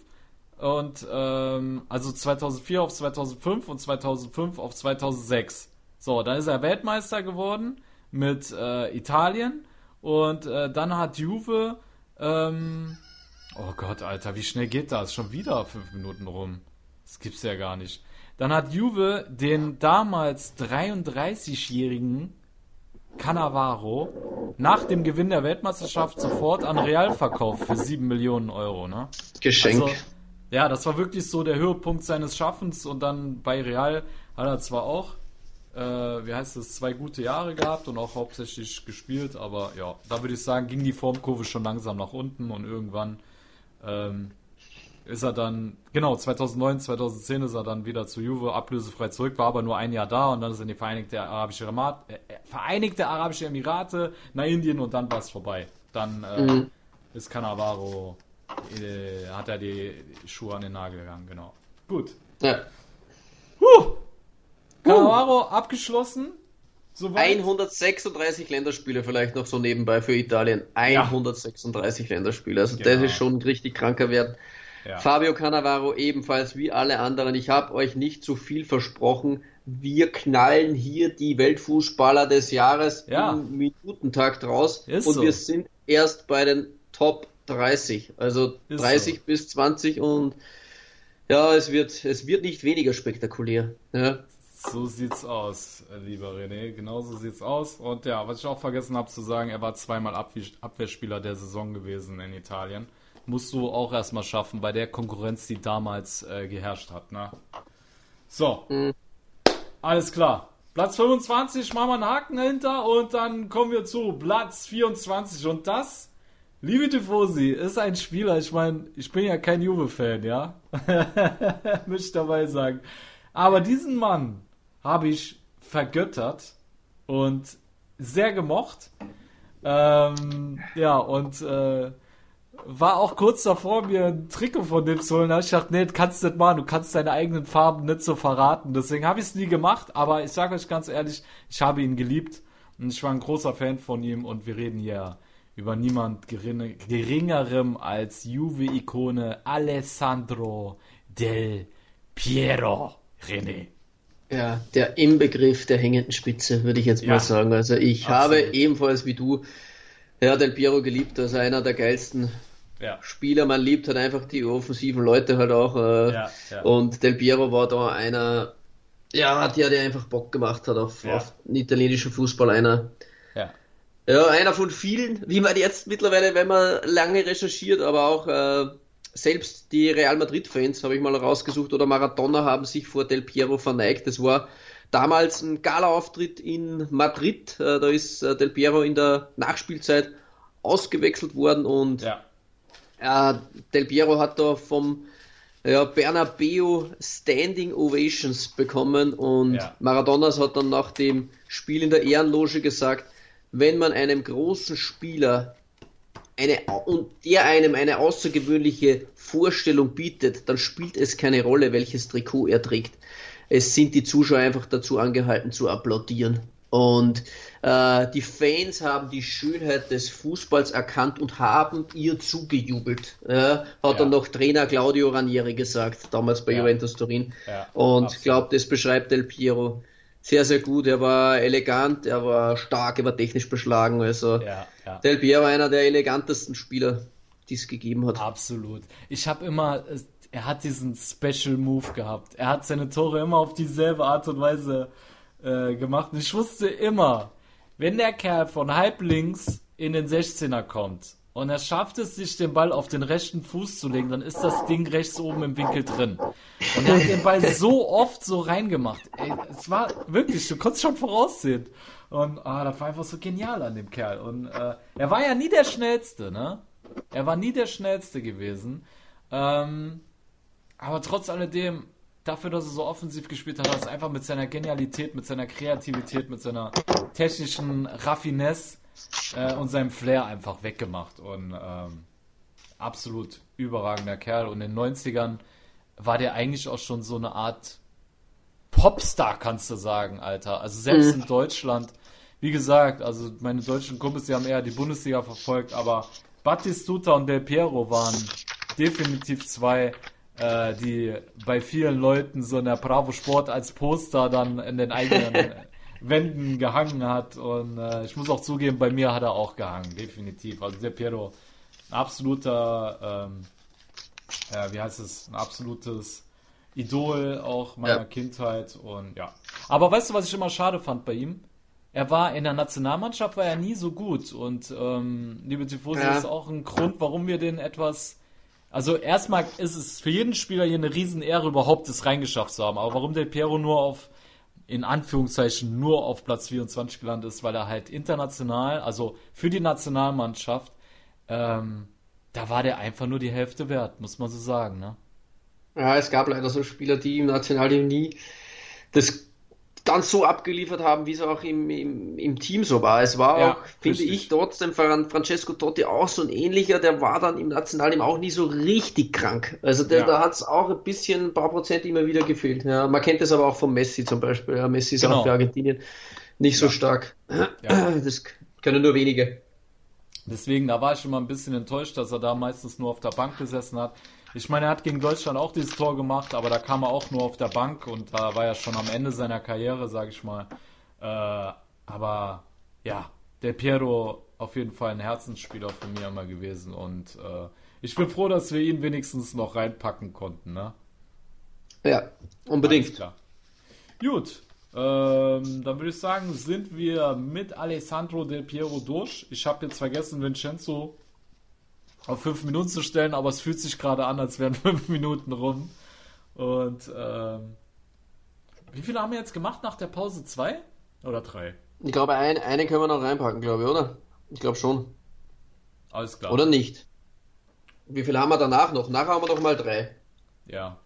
und ähm, also 2004 auf 2005 und 2005 auf 2006. So, dann ist er Weltmeister geworden mit äh, Italien und äh, dann hat Juve ähm, Oh Gott, Alter, wie schnell geht das? Schon wieder fünf Minuten rum. Das gibt's ja gar nicht. Dann hat Juve den damals 33-jährigen Cannavaro nach dem Gewinn der Weltmeisterschaft sofort an Real verkauft für 7 Millionen Euro, ne? Geschenk. Also, ja, das war wirklich so der Höhepunkt seines Schaffens und dann bei Real hat er zwar auch, äh, wie heißt es, zwei gute Jahre gehabt und auch hauptsächlich gespielt, aber ja, da würde ich sagen, ging die Formkurve schon langsam nach unten und irgendwann ähm, ist er dann, genau, 2009, 2010 ist er dann wieder zu Juve ablösefrei zurück, war aber nur ein Jahr da und dann ist er in die Vereinigte Arabische, Emirate, äh, äh, Vereinigte Arabische Emirate nach Indien und dann war es vorbei. Dann äh, Mhm. ist Cannavaro, äh, hat er die Schuhe an den Nagel gegangen, genau. Gut. Ja. Huh. Cannavaro abgeschlossen. Soweit. 136 Länderspiele vielleicht noch so nebenbei für Italien. 136 Länderspiele. Also das Genau. ist schon ein richtig kranker Wert. Ja. Fabio Cannavaro ebenfalls wie alle anderen. Ich habe euch nicht zu viel versprochen. Wir knallen hier die Weltfußballer des Jahres Ja. im Minutentakt raus. Ist und so. wir sind erst bei den Top 30. Also Ist 30 bis 20 und ja, es wird, es wird nicht weniger spektakulär. Ja. So sieht's aus, lieber René. Genau so sieht's aus. Und ja, was ich auch vergessen habe zu sagen, er war zweimal Abwehr Abwehrspieler der Saison gewesen in Italien. Musst du auch erstmal schaffen bei der Konkurrenz, die damals äh, geherrscht hat. Ne? So, alles klar. Platz 25, machen wir einen Haken dahinter und dann kommen wir zu Platz 24. Und das, liebe Tifosi, ist ein Spieler. Ich meine, ich bin ja kein Juve-Fan, ja? Möchte ich dabei sagen. Aber diesen Mann habe ich vergöttert und sehr gemocht. Ähm, ja, und äh, war auch kurz davor, mir ein Trikot von dem zu holen. Da hab ich gedacht, nee, kannst du nicht machen. Du kannst deine eigenen Farben nicht so verraten. Deswegen habe ich es nie gemacht. Aber ich sage euch ganz ehrlich, ich habe ihn geliebt. Und ich war ein großer Fan von ihm. Und wir reden hier über niemand geringe, geringerem als Juve-Ikone Alessandro Del Piero. René. Ja, der Inbegriff der hängenden Spitze, würde ich jetzt Ja. mal sagen. Also ich Absolut. habe ebenfalls wie du ja, Del Piero geliebt, also einer der geilsten Ja. Spieler. Man liebt halt einfach die offensiven Leute halt auch. Äh, Ja, ja. Und Del Piero war da einer, ja, der, der einfach Bock gemacht hat auf, auf den italienischen Fußball. Einer, Ja. ja, einer von vielen, wie man jetzt mittlerweile, wenn man lange recherchiert, aber auch äh, selbst die Real Madrid-Fans, habe ich mal rausgesucht, oder Maradona haben sich vor Del Piero verneigt. Das war damals ein Gala-Auftritt in Madrid. Äh, da ist äh, Del Piero in der Nachspielzeit ausgewechselt worden und Ja. äh, Del Piero hat da vom ja, Bernabeu Standing Ovations bekommen und Ja. Maradonas hat dann nach dem Spiel in der Ehrenloge gesagt, wenn man einem großen Spieler eine, und der einem eine außergewöhnliche Vorstellung bietet, dann spielt es keine Rolle, welches Trikot er trägt. Es sind die Zuschauer einfach dazu angehalten zu applaudieren. Und äh, die Fans haben die Schönheit des Fußballs erkannt und haben ihr zugejubelt. Ja, hat Ja. dann noch Trainer Claudio Ranieri gesagt, damals bei Ja. Juventus Turin. Und ich glaube, das beschreibt Del Piero sehr, sehr gut. Er war elegant, er war stark, er war technisch beschlagen. Also. Del Piero einer der elegantesten Spieler, die es gegeben hat. Absolut. Ich habe immer, es- er hat diesen Special Move gehabt. Er hat seine Tore immer auf dieselbe Art und Weise äh, gemacht. Und ich wusste immer, wenn der Kerl von halb links in den 16er kommt und er schafft es, sich den Ball auf den rechten Fuß zu legen, dann ist das Ding rechts oben im Winkel drin. Und er hat den Ball so oft so reingemacht. Ey, es war wirklich, du konntest schon voraussehen. Und ah, das war einfach so genial an dem Kerl. Und äh, er war ja nie der Schnellste, ne? Er war nie der Schnellste gewesen. Ähm, aber trotz alledem, dafür, dass er so offensiv gespielt hat, hat er es einfach mit seiner Genialität, mit seiner Kreativität, mit seiner technischen Raffinesse äh, und seinem Flair einfach weggemacht. Und ähm, absolut überragender Kerl. Und in den 90ern war der eigentlich auch schon so eine Art Popstar, kannst du sagen, Alter. Also selbst in Deutschland, wie gesagt, also meine deutschen Kumpels, die haben eher die Bundesliga verfolgt, aber Battistuta und Del Piero waren definitiv zwei, äh, die bei vielen Leuten so in der Bravo Sport als Poster dann in den eigenen Wänden gehangen hat. Und äh, ich muss auch zugeben, bei mir hat er auch gehangen, definitiv. Also Del Piero, ein absoluter, ähm, äh, wie heißt es, ein absolutes Idol auch meiner Ja. Kindheit und ja. Aber weißt du, was ich immer schade fand bei ihm? Er war in der Nationalmannschaft war er nie so gut und ähm, liebe Tifosi, Ja. ist auch ein Grund, warum wir den etwas also erstmal ist es für jeden Spieler hier eine Riesenehre, überhaupt es reingeschafft zu haben. Aber warum Del Piero nur auf, in Anführungszeichen, nur auf Platz 24 gelandet ist, weil er halt international, also für die Nationalmannschaft, ähm, da war der einfach nur die Hälfte wert, muss man so sagen, ne? Ja, es gab leider so Spieler, die im Nationalteam nie das ganz so abgeliefert haben, wie es auch im, im, im Team so war. Es war Ja, auch, finde richtig. ich, trotzdem Fran- Francesco Totti auch so ein ähnlicher, der war dann im Nationalteam auch nie so richtig krank. Also der, Ja. da hat es auch ein bisschen, ein paar Prozent immer wieder gefehlt. Ja, man kennt es aber auch von Messi zum Beispiel. Ja, Messi ist Genau. auch für Argentinien nicht so stark. Das können nur wenige. Deswegen, da war ich schon mal ein bisschen enttäuscht, dass er da meistens nur auf der Bank gesessen hat. Ich meine, er hat gegen Deutschland auch dieses Tor gemacht, aber da kam er auch nur auf der Bank und da war er schon am Ende seiner Karriere, sage ich mal. Äh, aber ja, der Piero auf jeden Fall ein Herzensspieler von mir immer gewesen und äh, ich bin froh, dass wir ihn wenigstens noch reinpacken konnten. Ne? Ja, Alles unbedingt. klar. Gut, ähm, dann würde ich sagen, sind wir mit Alessandro Del Piero durch. Ich habe jetzt vergessen, Vincenzo auf fünf Minuten zu stellen, aber es fühlt sich gerade an, als wären fünf Minuten rum. Und ähm, wie viele haben wir jetzt gemacht nach der Pause? Zwei oder drei? Ich glaube, ein, eine können wir noch reinpacken, glaube ich, oder? Ich glaube schon. Alles klar. Oder nicht? Wie viel haben wir danach noch? Nachher haben wir noch mal drei. Ja.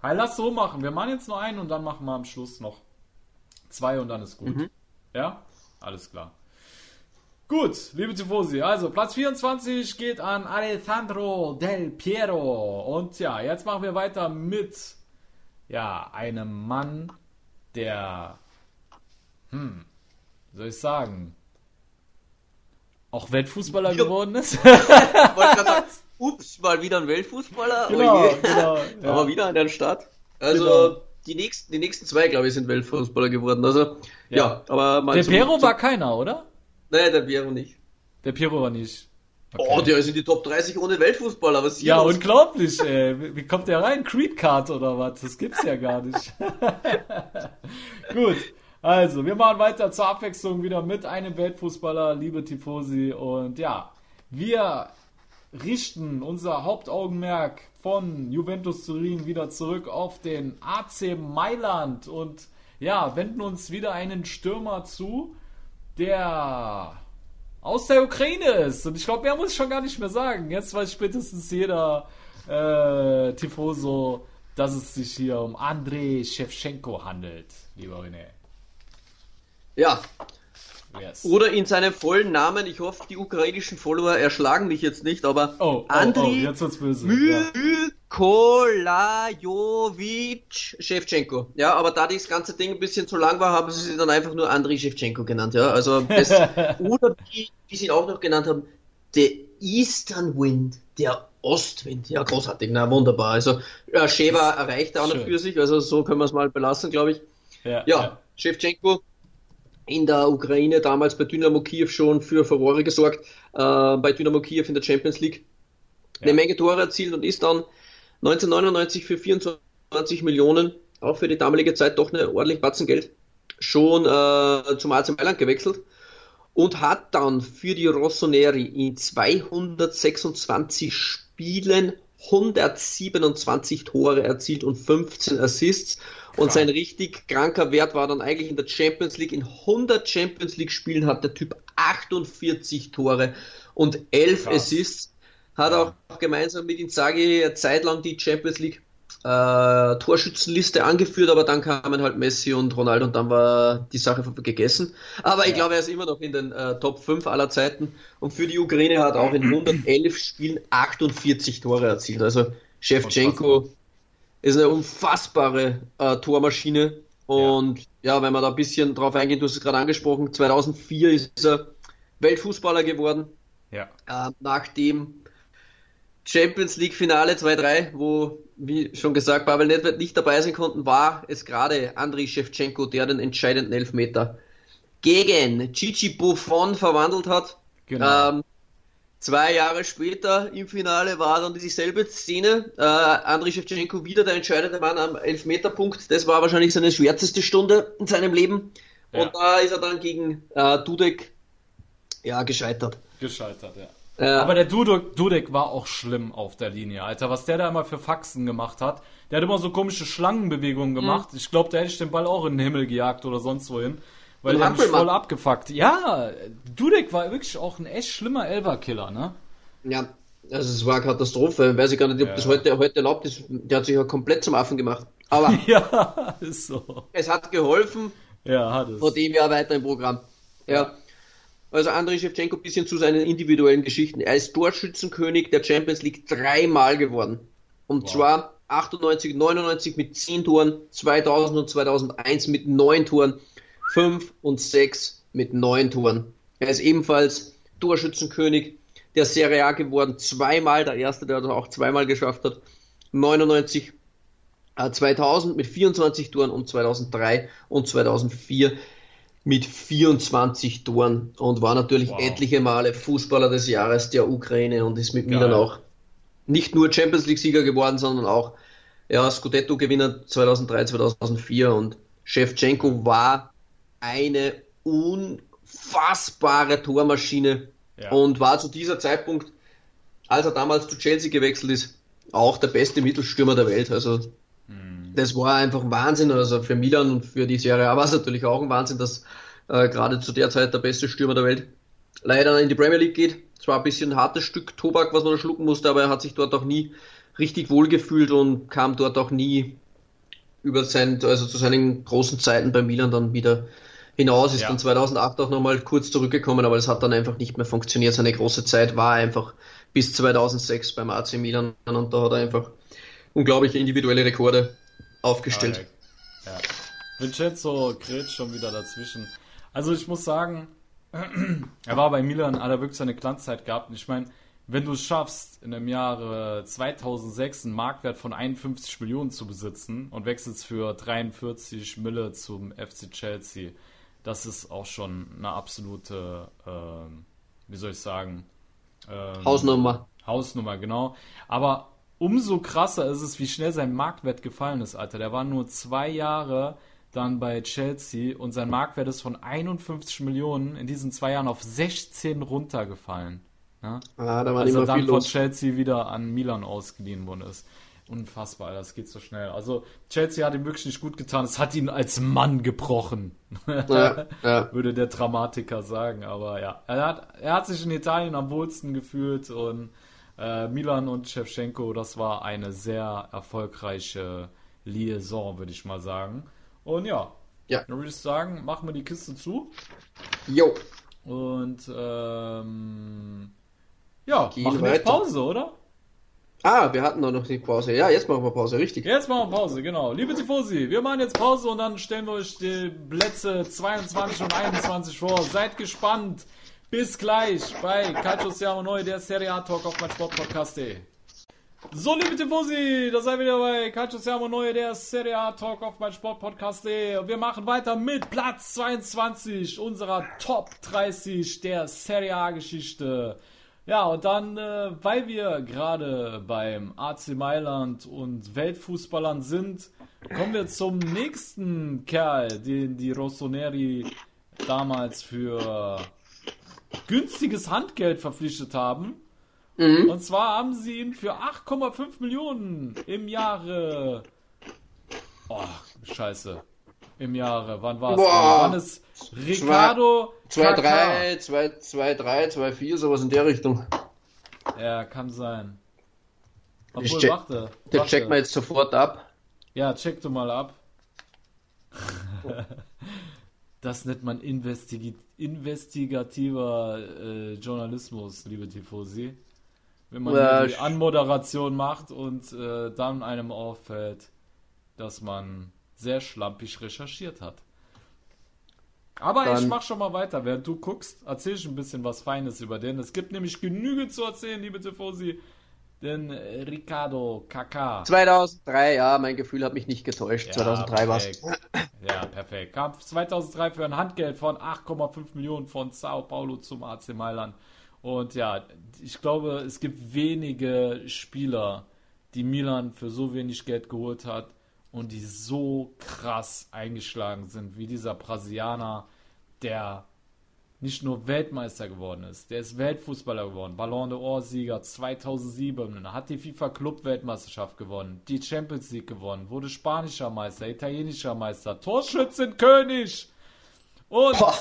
Hey, lass so machen. Wir machen jetzt nur einen und dann machen wir am Schluss noch zwei und dann ist gut. Ja? Alles klar. Gut, liebe Tifosi, also Platz 24 geht an Alessandro Del Piero. Und ja, jetzt machen wir weiter mit ja, einem Mann, der, hm, soll ich sagen, auch Weltfußballer Ja. geworden ist. Ups, mal wieder ein Weltfußballer. oh Genau, je. genau, ja. Aber wieder an der Start. Also Genau. die, nächsten, die nächsten zwei, glaube ich, sind Weltfußballer geworden. Also ja, aber mal Der zum- Piero war keiner, oder? Nein, der Piero nicht. Der Piero war nicht. Oh, der ist in die Top 30 ohne Weltfußballer. Was hier Ja, los? unglaublich, ey. Wie- Wie kommt der rein? Creed Card oder was? Das gibt's ja gar nicht. Gut. Also, wir machen weiter zur Abwechslung wieder mit einem Weltfußballer, liebe Tifosi. Und ja, wir richten unser Hauptaugenmerk von Juventus Turin wieder zurück auf den AC Mailand und ja, wenden uns wieder einen Stürmer zu, der aus der Ukraine ist. Und ich glaube, mehr muss ich schon gar nicht mehr sagen. Jetzt weiß spätestens jeder äh, Tifoso, dass es sich hier um Andrei Shevchenko handelt, lieber René. Ja, Yes. oder in seinem vollen Namen. Ich hoffe, die ukrainischen Follower erschlagen mich jetzt nicht, aber Oh, oh, oh, Andriy. Ja. Nikolajovic Shevchenko. Ja, aber da das ganze Ding ein bisschen zu lang war, haben sie sich dann einfach nur Andriy Shevchenko genannt. Ja, also das, oder wie, wie sie ihn auch noch genannt haben, der Eastern Wind, der Ostwind. Ja, großartig, na wunderbar. Also ja, Sheva erreicht auch noch für sich, also so können wir es mal belassen, glaube ich. Ja, ja, ja. Shevchenko in der Ukraine damals bei Dynamo Kiew schon für Furore gesorgt, äh, bei Dynamo Kiew in der Champions League. Eine Menge Tore erzielt und ist dann 1999 für 24 Millionen, auch für die damalige Zeit doch eine ordentlich Batzen Geld, schon äh, zum AC Mailand gewechselt und hat dann für die Rossoneri in 226 Spielen 127 Tore erzielt und 15 Assists. Und sein richtig kranker Wert war dann eigentlich in der Champions League. In 100 Champions League Spielen hat der Typ 48 Tore und 11 Krass. Assists. Hat auch gemeinsam mit Inzaghi eine Zeit lang die Champions League äh, Torschützenliste angeführt, aber dann kamen halt Messi und Ronaldo und dann war die Sache gegessen. Aber ich glaube, er ist immer noch in den äh, Top 5 aller Zeiten und für die Ukraine hat auch in 111 Spielen 48 Tore erzielt. Also Shevchenko ist eine unfassbare äh, Tormaschine und ja. ja, wenn man da ein bisschen drauf eingeht, du hast es gerade angesprochen, 2004 ist er Weltfußballer geworden. Ja. Äh, nachdem Champions League Finale 2-3, wo, wie schon gesagt, Pavel Nedved nicht dabei sein konnten, war es gerade Andriy Shevchenko, der den entscheidenden Elfmeter gegen Chichi Buffon verwandelt hat. Genau. Ähm, zwei Jahre später im Finale war dann dieselbe Szene. Äh, Andriy Shevchenko wieder der entscheidende Mann am Elfmeterpunkt. Das war wahrscheinlich seine schwärzeste Stunde in seinem Leben. Ja. Und da ist er dann gegen äh, Dudek ja, gescheitert. Gescheitert, ja. Ja. Aber der Dudek, Dudek war auch schlimm auf der Linie, Alter. Was der da immer für Faxen gemacht hat. Der hat immer so komische Schlangenbewegungen gemacht. Mhm. Ich glaube, da hätte ich den Ball auch in den Himmel gejagt oder sonst wohin. Weil der mich voll abgefuckt. Ja, Dudek war wirklich auch ein echt schlimmer Elverkiller, ne? Ja, also es war eine Katastrophe. Weiß ich gar nicht, ob ja. das heute, heute erlaubt ist. Der hat sich ja komplett zum Affen gemacht. Aber ja, ist so. Es hat geholfen. Ja, hat es. Vor dem Jahr weiter im Programm. Ja. Also Andrei Shevchenko ein bisschen zu seinen individuellen Geschichten. Er ist Torschützenkönig der Champions League dreimal geworden. Und wow. zwar 98, 99 mit 10 Toren, 2000 und 2001 mit 9 Toren, 5 und 6 mit 9 Toren. Er ist ebenfalls Torschützenkönig der Serie A geworden, zweimal, der erste, der das auch zweimal geschafft hat. 99, äh, 2000 mit 24 Toren und 2003 und 2004 mit 24 Toren und war natürlich wow. etliche Male Fußballer des Jahres der Ukraine und ist mit Geil. Milan auch nicht nur Champions League-Sieger geworden, sondern auch ja, Scudetto-Gewinner 2003, 2004 und Shevchenko war eine unfassbare Tormaschine ja. und war zu dieser Zeitpunkt, als er damals zu Chelsea gewechselt ist, auch der beste Mittelstürmer der Welt. Also das war einfach Wahnsinn. Also für Milan und für die Serie A war es natürlich auch ein Wahnsinn, dass äh, gerade zu der Zeit der beste Stürmer der Welt leider in die Premier League geht. Es war ein bisschen ein hartes Stück Tobak, was man da schlucken musste, aber er hat sich dort auch nie richtig wohl gefühlt und kam dort auch nie über sein, also zu seinen großen Zeiten bei Milan dann wieder hinaus, ist ja. dann 2008 auch nochmal kurz zurückgekommen, aber das hat dann einfach nicht mehr funktioniert. Seine große Zeit war einfach bis 2006 beim AC Milan und da hat er einfach unglaubliche individuelle Rekorde aufgestellt. Ja. ja. Vincenzo kräht schon wieder dazwischen. Also ich muss sagen, er war bei Milan, hat er wirklich seine Glanzzeit gehabt. Und ich meine, wenn du es schaffst, in dem Jahre 2006 einen Marktwert von 51 Millionen zu besitzen und wechselst für 43 Mille zum FC Chelsea, das ist auch schon eine absolute, äh, wie soll ich sagen, ähm, Hausnummer. Hausnummer, genau. Aber umso krasser ist es, wie schnell sein Marktwert gefallen ist, Alter. Der war nur zwei Jahre dann bei Chelsea und sein Marktwert ist von 51 Millionen in diesen zwei Jahren auf 16 runtergefallen. Ja? Ah, da war Als er dann von Chelsea wieder an Milan ausgeliehen worden ist. Unfassbar, das geht so schnell. Also Chelsea hat ihm wirklich nicht gut getan. Es hat ihn als Mann gebrochen, ja, ja. würde der Dramatiker sagen. Aber ja, er hat, er hat sich in Italien am wohlsten gefühlt und äh, Milan und Shevchenko, das war eine sehr erfolgreiche Liaison, würde ich mal sagen. Und ja, ja. dann würde ich sagen, machen wir die Kiste zu. Jo. Und ähm, ja, Gehen machen wir jetzt Pause, oder? Ah, wir hatten doch noch die Pause. Ja, jetzt machen wir Pause, richtig. Jetzt machen wir Pause, genau. Liebe Tifosi, wir machen jetzt Pause und dann stellen wir euch die Plätze 22 und 21 vor. Seid gespannt. Bis gleich bei Calcio Siamo Neu, der Serie A Talk auf mein Sportpodcast.de. So, liebe Tifosi, da seid ihr wieder bei Calcio Siamo Neu, der Serie A Talk auf mein Sportpodcast.de. Wir machen weiter mit Platz 22 unserer Top 30 der Serie A Geschichte. Ja, und dann, äh, weil wir gerade beim AC Mailand und Weltfußballern sind, kommen wir zum nächsten Kerl, den die Rossoneri damals für günstiges Handgeld verpflichtet haben. Mhm. Und zwar haben sie ihn für 8,5 Millionen im Jahre. Oh, scheiße. Im Jahre, wann war es? Wann ist Ricardo 2-3, 2-3, 2-4, sowas in der Richtung. Ja, kann sein. Obwohl, Ich check- warte. Der warte. checkt man jetzt sofort ab. Ja, check du mal ab. das nennt man investigi investigativer äh, Journalismus, liebe Tifosi. Wenn man Ja, die Anmoderation macht und äh, dann einem auffällt, dass man sehr schlampig recherchiert hat. Aber ich Dann- mach schon mal weiter. Während du guckst, erzähl ich ein bisschen was Feines über den. Es gibt nämlich genügend zu erzählen, liebe Tifosi. Denn äh, Ricardo Kaká 2003, ja, mein Gefühl hat mich nicht getäuscht. 2003 war es. Ja, perfekt. Kam 2003 für ein Handgeld von 8,5 Millionen von Sao Paulo zum AC Mailand. Und ja, ich glaube, es gibt wenige Spieler, die Milan für so wenig Geld geholt hat und die so krass eingeschlagen sind wie dieser Brasilianer, der nicht nur Weltmeister geworden ist, der ist Weltfußballer geworden, Ballon d'Or-Sieger 2007, hat die FIFA-Club-Weltmeisterschaft gewonnen, die Champions League gewonnen, wurde spanischer Meister, italienischer Meister, Torschützenkönig und Boah.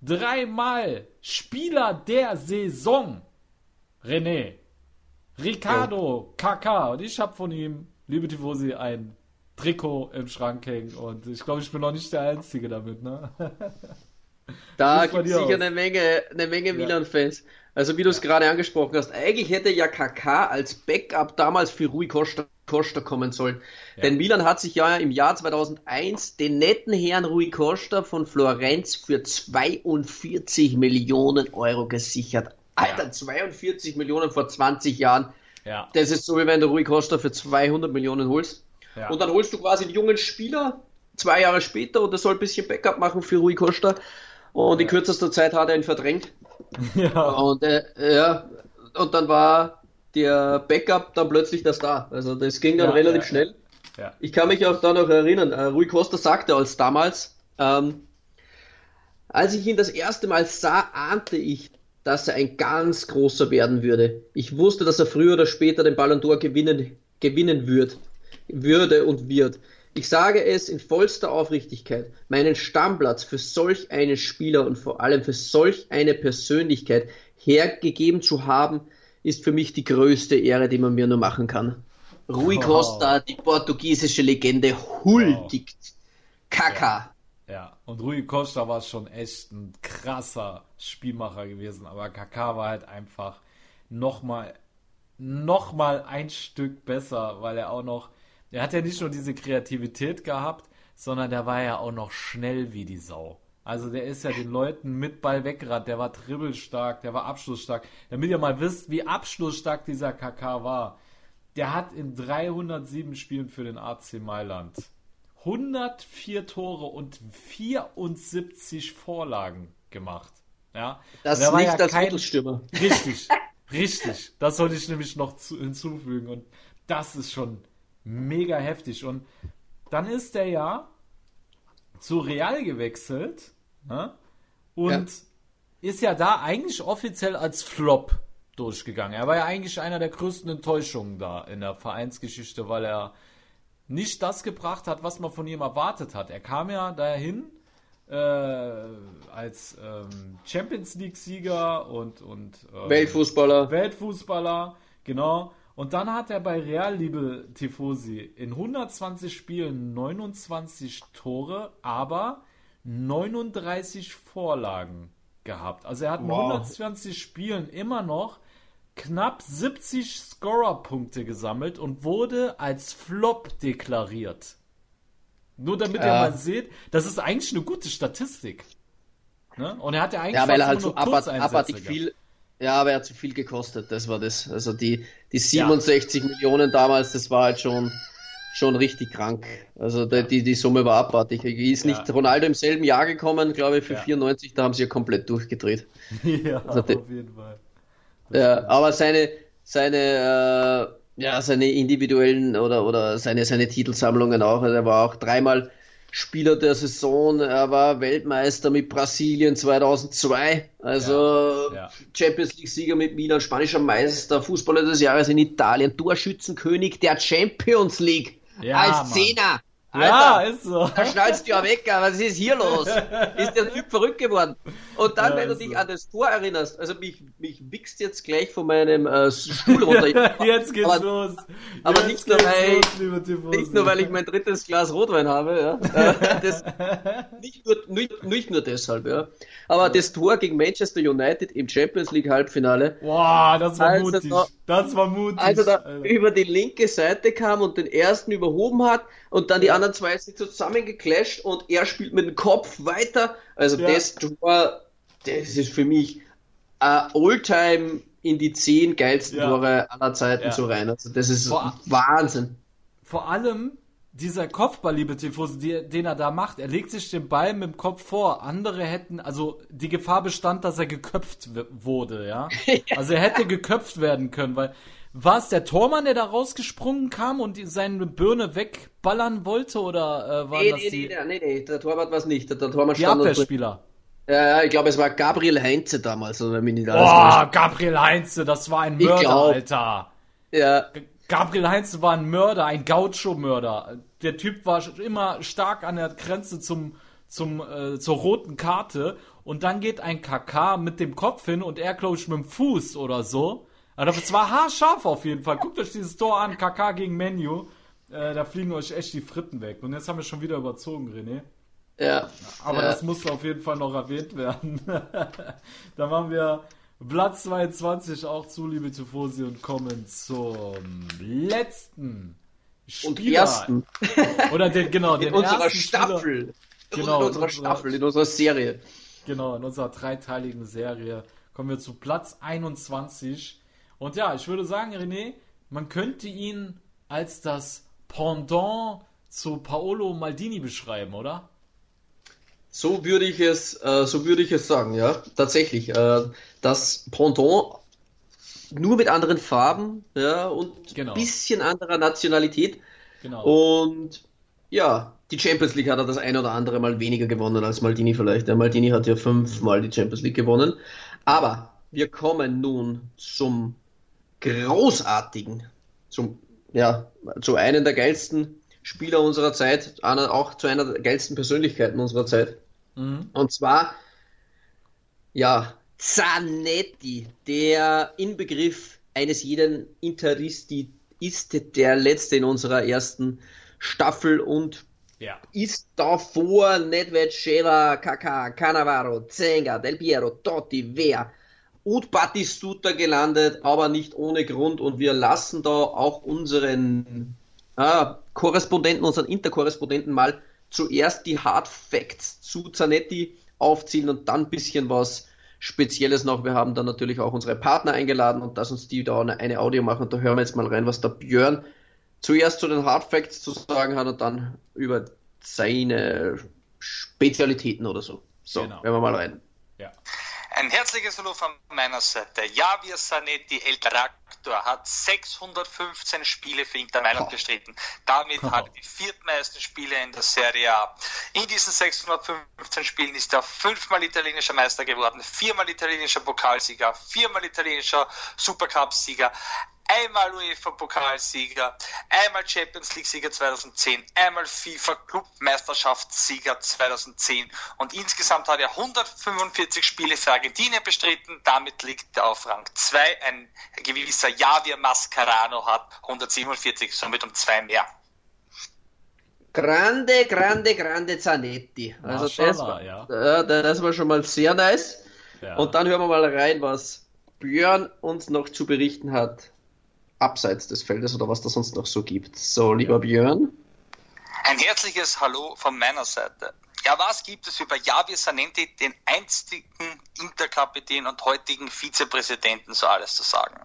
dreimal Spieler der Saison. René, Ricardo, Kaká und ich habe von ihm, liebe Tifosi, ein Trikot im Schrank hängen und ich glaube, ich bin noch nicht der Einzige damit, ne? Da gibt es sicher aus? eine Menge, eine Menge Milan-Fans. Also wie du es gerade angesprochen hast, eigentlich hätte ja KK als Backup damals für Rui Costa, Costa kommen sollen. Denn Milan hat sich ja im Jahr 2001 den netten Herrn Rui Costa von Florenz für 42 Millionen Euro gesichert. Alter, 42 Millionen vor 20 Jahren. Ja. Das ist so, wie wenn du Rui Costa für 200 Millionen holst. Ja. Und dann holst du quasi einen jungen Spieler zwei Jahre später und der soll ein bisschen Backup machen für Rui Costa. Und in kürzester Zeit hat er ihn verdrängt. ja. Und äh, ja, und dann war der Backup dann plötzlich der Star. Also das ging dann Ja, relativ ja, schnell. Ja. Ich kann mich auch da noch erinnern, äh, Rui Costa sagte als damals, ähm, als ich ihn das erste Mal sah, ahnte ich, dass er ein ganz großer werden würde. Ich wusste, dass er früher oder später den Ballon d'Or gewinnen, gewinnen wird, würde und wird. Ich sage es in vollster Aufrichtigkeit, meinen Stammplatz für solch einen Spieler und vor allem für solch eine Persönlichkeit hergegeben zu haben, ist für mich die größte Ehre, die man mir nur machen kann. Rui Wow. Costa, die portugiesische Legende, huldigt. Kaka. Ja, und Rui Costa war schon echt ein krasser Spielmacher gewesen, aber Kaká war halt einfach nochmal noch mal ein Stück besser, weil er auch noch, er hat ja nicht nur diese Kreativität gehabt, sondern der war ja auch noch schnell wie die Sau. Also der ist ja den Leuten mit Ball weggerannt, der war dribbelstark, der war abschlussstark. Damit ihr mal wisst, wie abschlussstark dieser KK war. Der hat in 307 Spielen für den AC Mailand 104 Tore und 74 Vorlagen gemacht. Ja, Das war nicht ja als kein- Mittelstürmer. Richtig, richtig. Das sollte ich nämlich noch zu, hinzufügen. Und das ist schon mega heftig. Und dann ist er ja zu Real gewechselt ne? und ist ja da eigentlich offiziell als Flop durchgegangen. Er war ja eigentlich einer der größten Enttäuschungen da in der Vereinsgeschichte, weil er nicht das gebracht hat, was man von ihm erwartet hat. Er kam ja dahin äh, als ähm, Champions League-Sieger und, und ähm, Weltfußballer. Weltfußballer, genau. Und dann hat er bei Real, liebe Tifosi, in 120 Spielen 29 Tore, aber 39 Vorlagen gehabt. Also er hat in Wow. 120 Spielen immer noch knapp 70 Scorer-Punkte gesammelt und wurde als Flop deklariert. Nur damit ihr Ja. mal seht, das ist eigentlich eine gute Statistik. Ne? Und er hat ja eigentlich Ja, weil er halt nur so abartig gehabt. viel. Ja, aber er hat zu viel gekostet, das war das. Also die, die 67 Millionen damals, das war halt schon, schon richtig krank. Also die, die, die Summe war abartig. Ist nicht Ja. Ronaldo im selben Jahr gekommen, glaube ich, für Ja. 94, da haben sie ja komplett durchgedreht. ja, Also auf jeden Fall. Ja, aber seine, seine, äh, ja, seine individuellen oder, oder seine, seine Titelsammlungen auch. Also er war auch dreimal Spieler der Saison. Er war Weltmeister mit Brasilien 2002. Also Ja, ja. Champions League Sieger mit Milan, spanischer Meister, Fußballer des Jahres in Italien, Torschützenkönig der Champions League. Ja, als. Zehner. Ja, Alter, ist so. da schnallst du ja weg, was ist hier los? Ist der Typ verrückt geworden? Und dann, Ja, wenn du ist dich an das Tor erinnerst, also mich, mich wichst jetzt gleich von meinem äh, Stuhl runter. Jetzt geht's aber, los. aber Jetzt nicht nur, weil- los. Nicht nur, weil ich mein drittes Glas Rotwein habe, ja. Äh, das, nicht, nur, nicht, nicht nur deshalb, ja. Aber das Tor gegen Manchester United im Champions League Halbfinale, Boah, das war Also mutig. da- das war mutig. als er da Alter. über die linke Seite kam und den ersten überhoben hat und dann die anderen zwei sind zusammengeclasht und er spielt mit dem Kopf weiter. Also Ja. das Tor, das ist für mich äh, Alltime in die zehn geilsten Ja. Tore aller Zeiten Ja. so rein. Also das ist Boah. Wahnsinn. Vor allem dieser Kopfball, liebe Tifosi, die, den er da macht, er legt sich den Ball mit dem Kopf vor. Andere hätten, also die Gefahr bestand, dass er geköpft wurde, ja. Also er hätte geköpft werden können, weil war es der Tormann, der da rausgesprungen kam und seine Birne wegballern wollte oder äh, waren Nee, das nee, die, nee, nee, nee, der Torwart war es nicht. Der, der Torwart die stand. Abwehrspieler? Ja, ja, ich glaube, es war Gabriel Heinze damals, oder wenn mich nicht Boah. Gabriel Heinze, das war ein Ich Mörder, glaub. Alter. Ja, Gabriel Heinze war ein Mörder, ein Gaucho-Mörder. Der Typ war immer stark an der Grenze zum, zum, äh, zur roten Karte. Und dann geht ein KK mit dem Kopf hin und er, glaube ich, mit dem Fuß oder so. Aber das war haarscharf auf jeden Fall. Guckt euch dieses Tor an, KK gegen Menu. Äh, da fliegen euch echt die Fritten weg. Und jetzt haben wir schon wieder überzogen, René. ja. Aber ja. das musste auf jeden Fall noch erwähnt werden. da machen wir Platz 22 auch zu, liebe Tifosi, und kommen zum letzten Und Spieler. ersten Oder den, genau, den in unserer ersten Spieler- Staffel. Genau, in unserer- Staffel, in unserer Serie. Genau, in unserer dreiteiligen Serie kommen wir zu Platz 21. Und ja, ich würde sagen, René, man könnte ihn als das Pendant zu Paolo Maldini beschreiben, oder? So würde ich es, äh, so würde ich es sagen, ja, tatsächlich. Äh, das Pendant nur mit anderen Farben, ja, und Genau. bisschen anderer Nationalität. Genau. Und ja, die Champions League hat er das ein oder andere Mal weniger gewonnen als Maldini vielleicht. Der Maldini hat ja fünfmal die Champions League gewonnen. Aber wir kommen nun zum großartigen, zum, ja, zu einem der geilsten Spieler unserer Zeit, einer, auch zu einer der geilsten Persönlichkeiten unserer Zeit. Mhm. Und zwar, ja, Zanetti, der Inbegriff eines jeden Interisti ist der letzte in unserer ersten Staffel und Ja. ist davor Nedved, Sheva, Kaká, Cannavaro, Zenga, Del Piero, Totti, Wehr und Battistuta gelandet, aber nicht ohne Grund und wir lassen da auch unseren ah, Korrespondenten, unseren Interkorrespondenten mal zuerst die Hard Facts zu Zanetti aufziehen und dann ein bisschen was Spezielles noch. Wir haben dann natürlich auch unsere Partner eingeladen und dass uns die da eine, eine Audio machen. Und da hören wir jetzt mal rein, was der Björn zuerst zu den Hard Facts zu sagen hat und dann über seine Spezialitäten oder so. So, Genau. hören wir mal rein. Ja. Ein herzliches Hallo von meiner Seite. Javier Zanetti, El Tractor, hat 615 Spiele für Inter Mailand bestritten. Damit hat er die viertmeisten Spiele in der Serie A. In diesen 615 Spielen ist er fünfmal italienischer Meister geworden, viermal italienischer Pokalsieger, viermal italienischer Supercup-Sieger, einmal UEFA-Pokalsieger, einmal Champions League-Sieger 2010, einmal FIFA-Clubmeisterschaftssieger 2010 und insgesamt hat er 145 Spiele für Argentinien bestritten. Damit liegt er auf Rang 2. Ein gewisser Javier Mascarano hat 147, somit um zwei mehr. Grande, grande, grande Zanetti. Also das war, ja. ja, das war schon mal sehr nice. Ja. Und dann hören wir mal rein, was Björn uns noch zu berichten hat, abseits des Feldes oder was da sonst noch so gibt. So, lieber Björn. Ein herzliches Hallo von meiner Seite. Ja, was gibt es über Javier Sanenti, den einstigen Interkapitän und heutigen Vizepräsidenten, so alles zu sagen?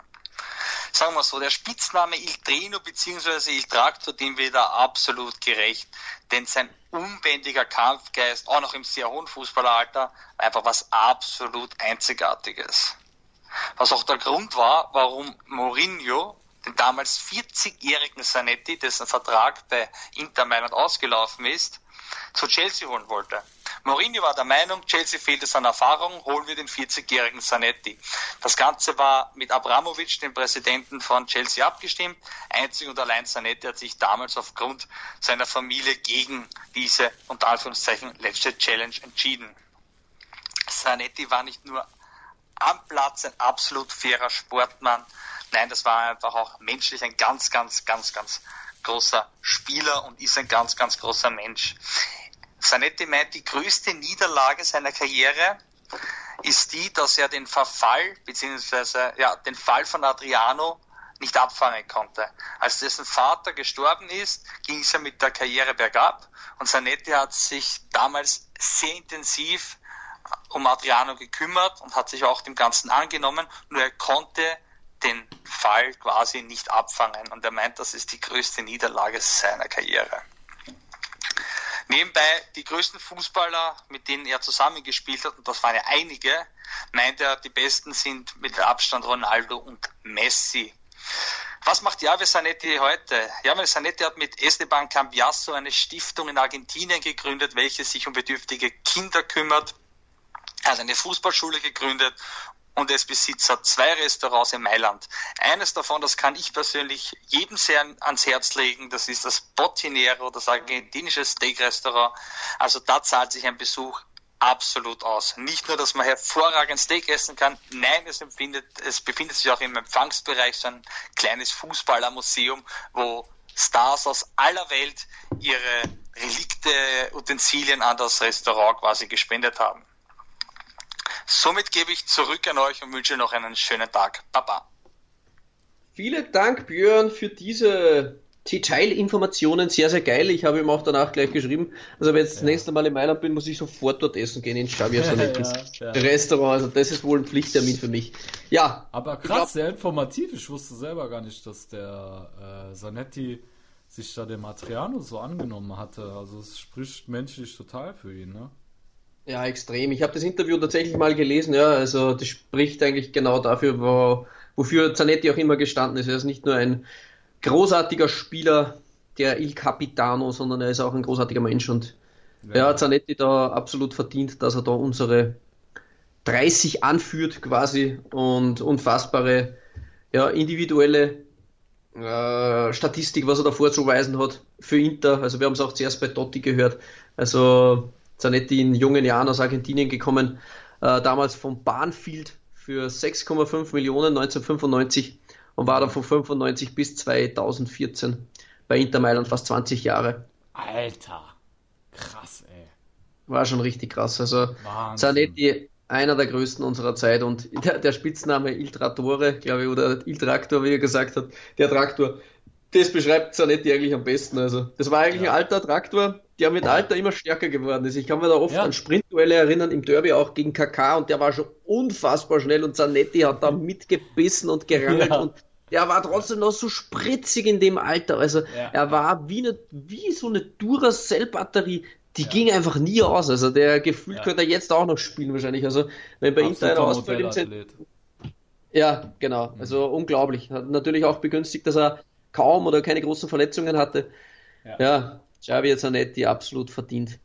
Sagen wir so, der Spitzname Il Trino bzw. Il Tractor, dem wird er absolut gerecht, denn sein unbändiger Kampfgeist, auch noch im sehr hohen Fußballeralter, einfach was absolut Einzigartiges. Was auch der Grund war, warum Mourinho den damals 40-jährigen Sanetti, dessen Vertrag bei Inter Mailand ausgelaufen ist, zu Chelsea holen wollte. Mourinho war der Meinung, Chelsea fehlt es an Erfahrung, holen wir den 40-jährigen Sanetti. Das Ganze war mit Abramovic, dem Präsidenten von Chelsea, abgestimmt. Einzig und allein Sanetti hat sich damals aufgrund seiner Familie gegen diese, unter Anführungszeichen, letzte Challenge entschieden. Sanetti war nicht nur am Platz ein absolut fairer Sportmann, nein, das war einfach auch menschlich ein ganz, ganz, ganz, ganz großer Spieler und ist ein ganz, ganz großer Mensch. Zanetti meint, die größte Niederlage seiner Karriere ist die, dass er den Verfall beziehungsweise ja, den Fall von Adriano nicht abfangen konnte. Als dessen Vater gestorben ist, ging es ja mit der Karriere bergab und Zanetti hat sich damals sehr intensiv um Adriano gekümmert und hat sich auch dem Ganzen angenommen, nur er konnte den Fall quasi nicht abfangen und er meint, das ist die größte Niederlage seiner Karriere. Nebenbei die größten Fußballer, mit denen er zusammengespielt hat, und das waren ja einige, meint er, die besten sind mit Abstand Ronaldo und Messi. Was macht Javier Zanetti heute? Javier Zanetti hat mit Esteban Cambiasso eine Stiftung in Argentinien gegründet, welche sich um bedürftige Kinder kümmert. Er hat eine Fußballschule gegründet und es besitzt zwei Restaurants in Mailand. Eines davon, das kann ich persönlich jedem sehr ans Herz legen, das ist das Botinero, das argentinische Steak-Restaurant. Also da zahlt sich ein Besuch absolut aus. Nicht nur, dass man hervorragend Steak essen kann, nein, es, es befindet sich auch im Empfangsbereich so ein kleines Fußballermuseum, wo Stars aus aller Welt ihre Relikte, Utensilien an das Restaurant quasi gespendet haben. Somit gebe ich zurück an euch und wünsche noch einen schönen Tag. Baba. Vielen Dank, Björn, für diese Detailinformationen. Sehr, sehr geil. Ich habe ihm auch danach gleich geschrieben. Also, wenn ich jetzt ja. das nächste Mal in Mailand bin, muss ich sofort dort essen gehen in Xavier Sanettis ja, ja. Restaurant. Also, das ist wohl ein Pflichttermin für mich. Ja. Aber krass, glaub, sehr informativ. Ich wusste selber gar nicht, dass der äh, Sanetti sich da dem Matriano so angenommen hatte. Also, es spricht menschlich total für ihn, ne? Ja, extrem. Ich habe das Interview tatsächlich mal gelesen, ja, also das spricht eigentlich genau dafür, wo, wofür Zanetti auch immer gestanden ist. Er ist nicht nur ein großartiger Spieler, der Il Capitano, sondern er ist auch ein großartiger Mensch und ja, ja Zanetti da absolut verdient, dass er da unsere 30 anführt quasi und unfassbare ja, individuelle äh, Statistik, was er da vorzuweisen hat für Inter. Also wir haben es auch zuerst bei Totti gehört. Also Zanetti in jungen Jahren aus Argentinien gekommen, äh, damals von Bahnfield für 6,5 Millionen 1995 und war dann von 95 bis 2014 bei Inter Mailand fast 20 Jahre. Alter, krass, ey. War schon richtig krass. Also Wahnsinn. Zanetti, einer der größten unserer Zeit und der, der Spitzname Il Trattore, glaube ich, oder Il Traktor, wie er gesagt hat, der Traktor, das beschreibt Zanetti eigentlich am besten. Also, das war eigentlich ja. ein alter Traktor, der mit Alter immer stärker geworden ist. Ich kann mir da oft ja. an Sprintduelle erinnern, im Derby auch gegen KK und der war schon unfassbar schnell und Zanetti hat da mitgebissen und gerangelt ja. und der war trotzdem noch so spritzig in dem Alter. Also ja. er war wie, eine, wie so eine Duracell-Batterie, die ja. ging einfach nie aus. Also der gefühlt könnte er jetzt auch noch spielen wahrscheinlich. Also wenn bei Inter einer ausfällt im Zentrum. Ja, genau. Mhm. Also unglaublich. Hat natürlich auch begünstigt, dass er kaum oder keine großen Verletzungen hatte. Ja, ja Javier Zanetti absolut verdient.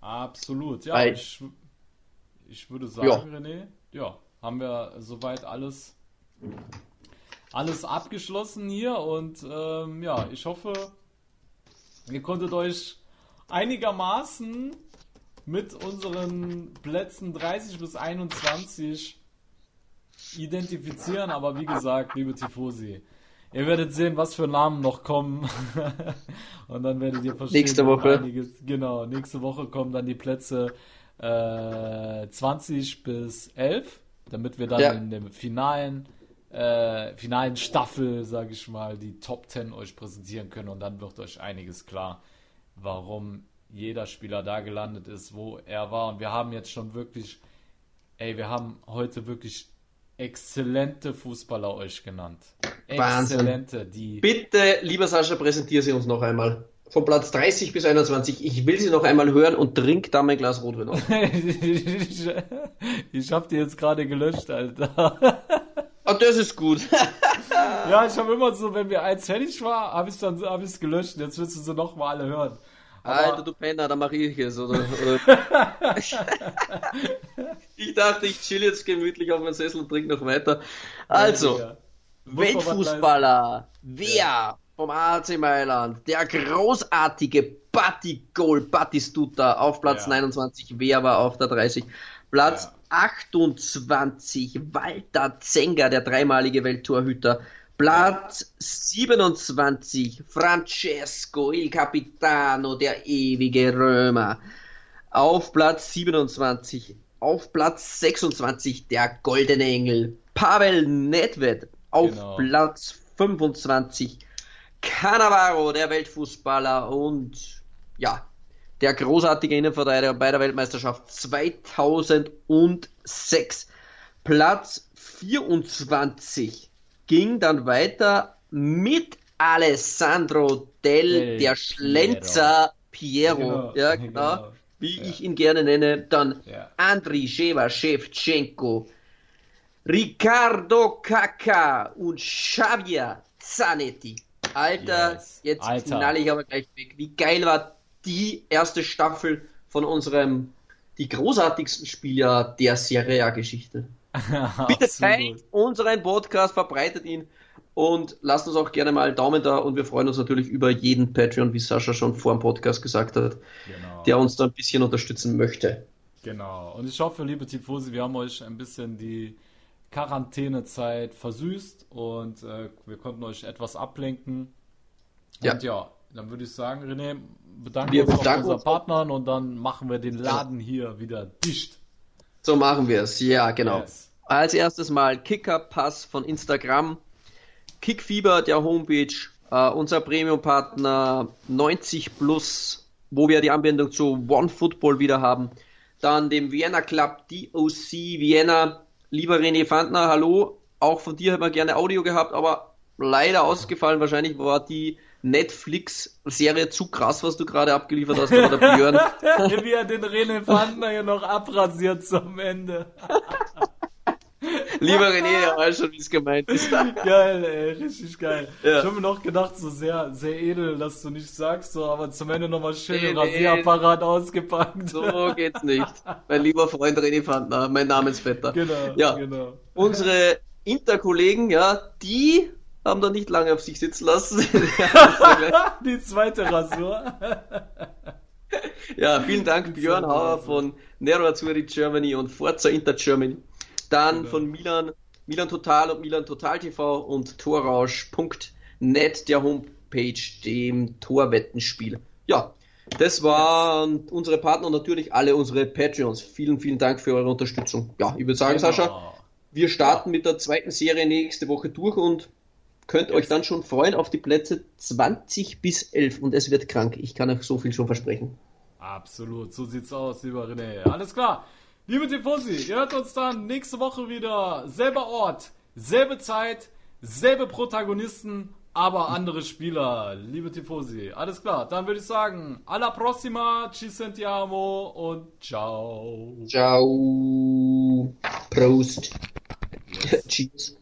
Absolut, ja. ich, ich würde sagen, ja. René, ja, haben wir soweit alles, alles abgeschlossen hier und ähm, ja, ich hoffe, ihr konntet euch einigermaßen mit unseren Plätzen 30 bis 21 identifizieren, aber wie gesagt, liebe Tifosi, Ihr werdet sehen, was für Namen noch kommen. und dann werdet ihr verstehen. Nächste Woche. Einiges, genau, nächste Woche kommen dann die Plätze äh, 20 bis 11. damit wir dann Ja. in dem finalen, äh, finalen Staffel, sage ich mal, die Top 10 euch präsentieren können und dann wird euch einiges klar, warum jeder Spieler da gelandet ist, wo er war. Und wir haben jetzt schon wirklich, ey, wir haben heute wirklich exzellente Fußballer euch genannt. Wahnsinn. Exzellente, die. Bitte, lieber Sascha, präsentiere sie uns noch einmal. Von Platz 30 bis 21. Ich will sie noch einmal hören und trink da mein Glas Rotwein auf. ich ich hab die jetzt gerade gelöscht, Alter. Oh, das ist gut. Ja, ich habe immer so, wenn mir eins fertig war, habe ich dann hab ich's gelöscht. Jetzt willst du sie noch mal alle hören. Alter, du Penner, da mache ich es. Oder, oder. ich dachte, ich chill jetzt gemütlich auf meinem Sessel und trinke noch weiter. Also, Ja, Weltfußballer, wer vom AC Mailand, der großartige Batigol Batistuta auf Platz Ja. 29, wer war auf der 30? Platz 28, Walter Zenga, der dreimalige Welttorhüter. Platz 27, Francesco Il Capitano, der ewige Römer. Auf Platz 27, auf Platz 26 der Goldene Engel, Pavel Nedved. Auf Genau. Platz 25 Cannavaro, der Weltfußballer und ja, der großartige Innenverteidiger bei der Weltmeisterschaft 2006. Platz 24 ging dann weiter mit Alessandro Del, der Schlenzer Piero. Genau, ja, genau. genau. Wie Ja. ich ihn gerne nenne. Dann Ja. Andriy Sheva Shevchenko, Ricardo Kaká und Xavier Zanetti. Alter, Yes. jetzt Alter. knall ich aber gleich weg. Wie geil war die erste Staffel von unserem, die großartigsten Spieler der Serie A-Geschichte. Bitte teilt unseren Podcast, verbreitet ihn und lasst uns auch gerne mal einen Daumen da und wir freuen uns natürlich über jeden Patreon, wie Sascha schon vor dem Podcast gesagt hat, Genau. der uns da ein bisschen unterstützen möchte. Genau. Und ich hoffe, liebe Tifosi, wir haben euch ein bisschen die Quarantänezeit versüßt und äh, wir konnten euch etwas ablenken. Ja. Und ja, dann würde ich sagen, René, bedanken Wir uns bei unseren uns. Partnern und dann machen wir den Laden hier wieder dicht. So machen wir es, ja, genau. Yes. Als erstes mal Kickerpass von Instagram, Kickfieber der Homepage, äh, unser Premium-Partner 90 Plus, wo wir die Anbindung zu One Football wieder haben. Dann dem Vienna Club DOC Vienna. Lieber René Fandner, hallo. Auch von dir hätten wir gerne Audio gehabt, aber leider ausgefallen. Wahrscheinlich war die Netflix-Serie zu krass, was du gerade abgeliefert hast, oder der Björn. Wie er den René Fandner hier noch abrasiert zum Ende. Lieber René, er weiß schon, wie es gemeint ist. Geil, ey, richtig geil. Ja. Ich habe mir noch gedacht, so sehr, sehr edel, dass du nicht sagst, so, aber zum Ende nochmal schön den. Rasierapparat ausgepackt. So geht's nicht. Mein lieber Freund René Fandner, mein Namensvetter. Genau, Ja. genau. Unsere Interkollegen, ja, die haben da nicht lange auf sich sitzen lassen. Die zweite Rasur. ja, vielen Dank Björn Hauer von Nero Azzurri Germany und Forza Inter Germany. Dann Genau. von Milan, Milan Total und Milan Total TV und Torrausch.net, der Homepage, dem Torwettenspiel. Ja, das waren unsere Partner und natürlich alle unsere Patreons. Vielen, vielen Dank für eure Unterstützung. Ja, ich würde sagen, Genau. Sascha, wir starten mit der zweiten Serie nächste Woche durch und könnt euch dann schon freuen auf die Plätze 20 bis 11 und es wird krank. Ich kann euch so viel schon versprechen. Absolut, so sieht's aus, lieber René. Alles klar. Liebe Tifosi, ihr hört uns dann nächste Woche wieder. Selber Ort, selbe Zeit, selbe Protagonisten, aber andere Spieler. Liebe Tifosi, alles klar. Dann würde ich sagen, alla prossima, ci sentiamo und ciao. Ciao. Prost. Cheers.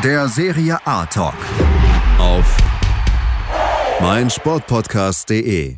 Der Serie A Talk. Auf meinsportpodcast.de.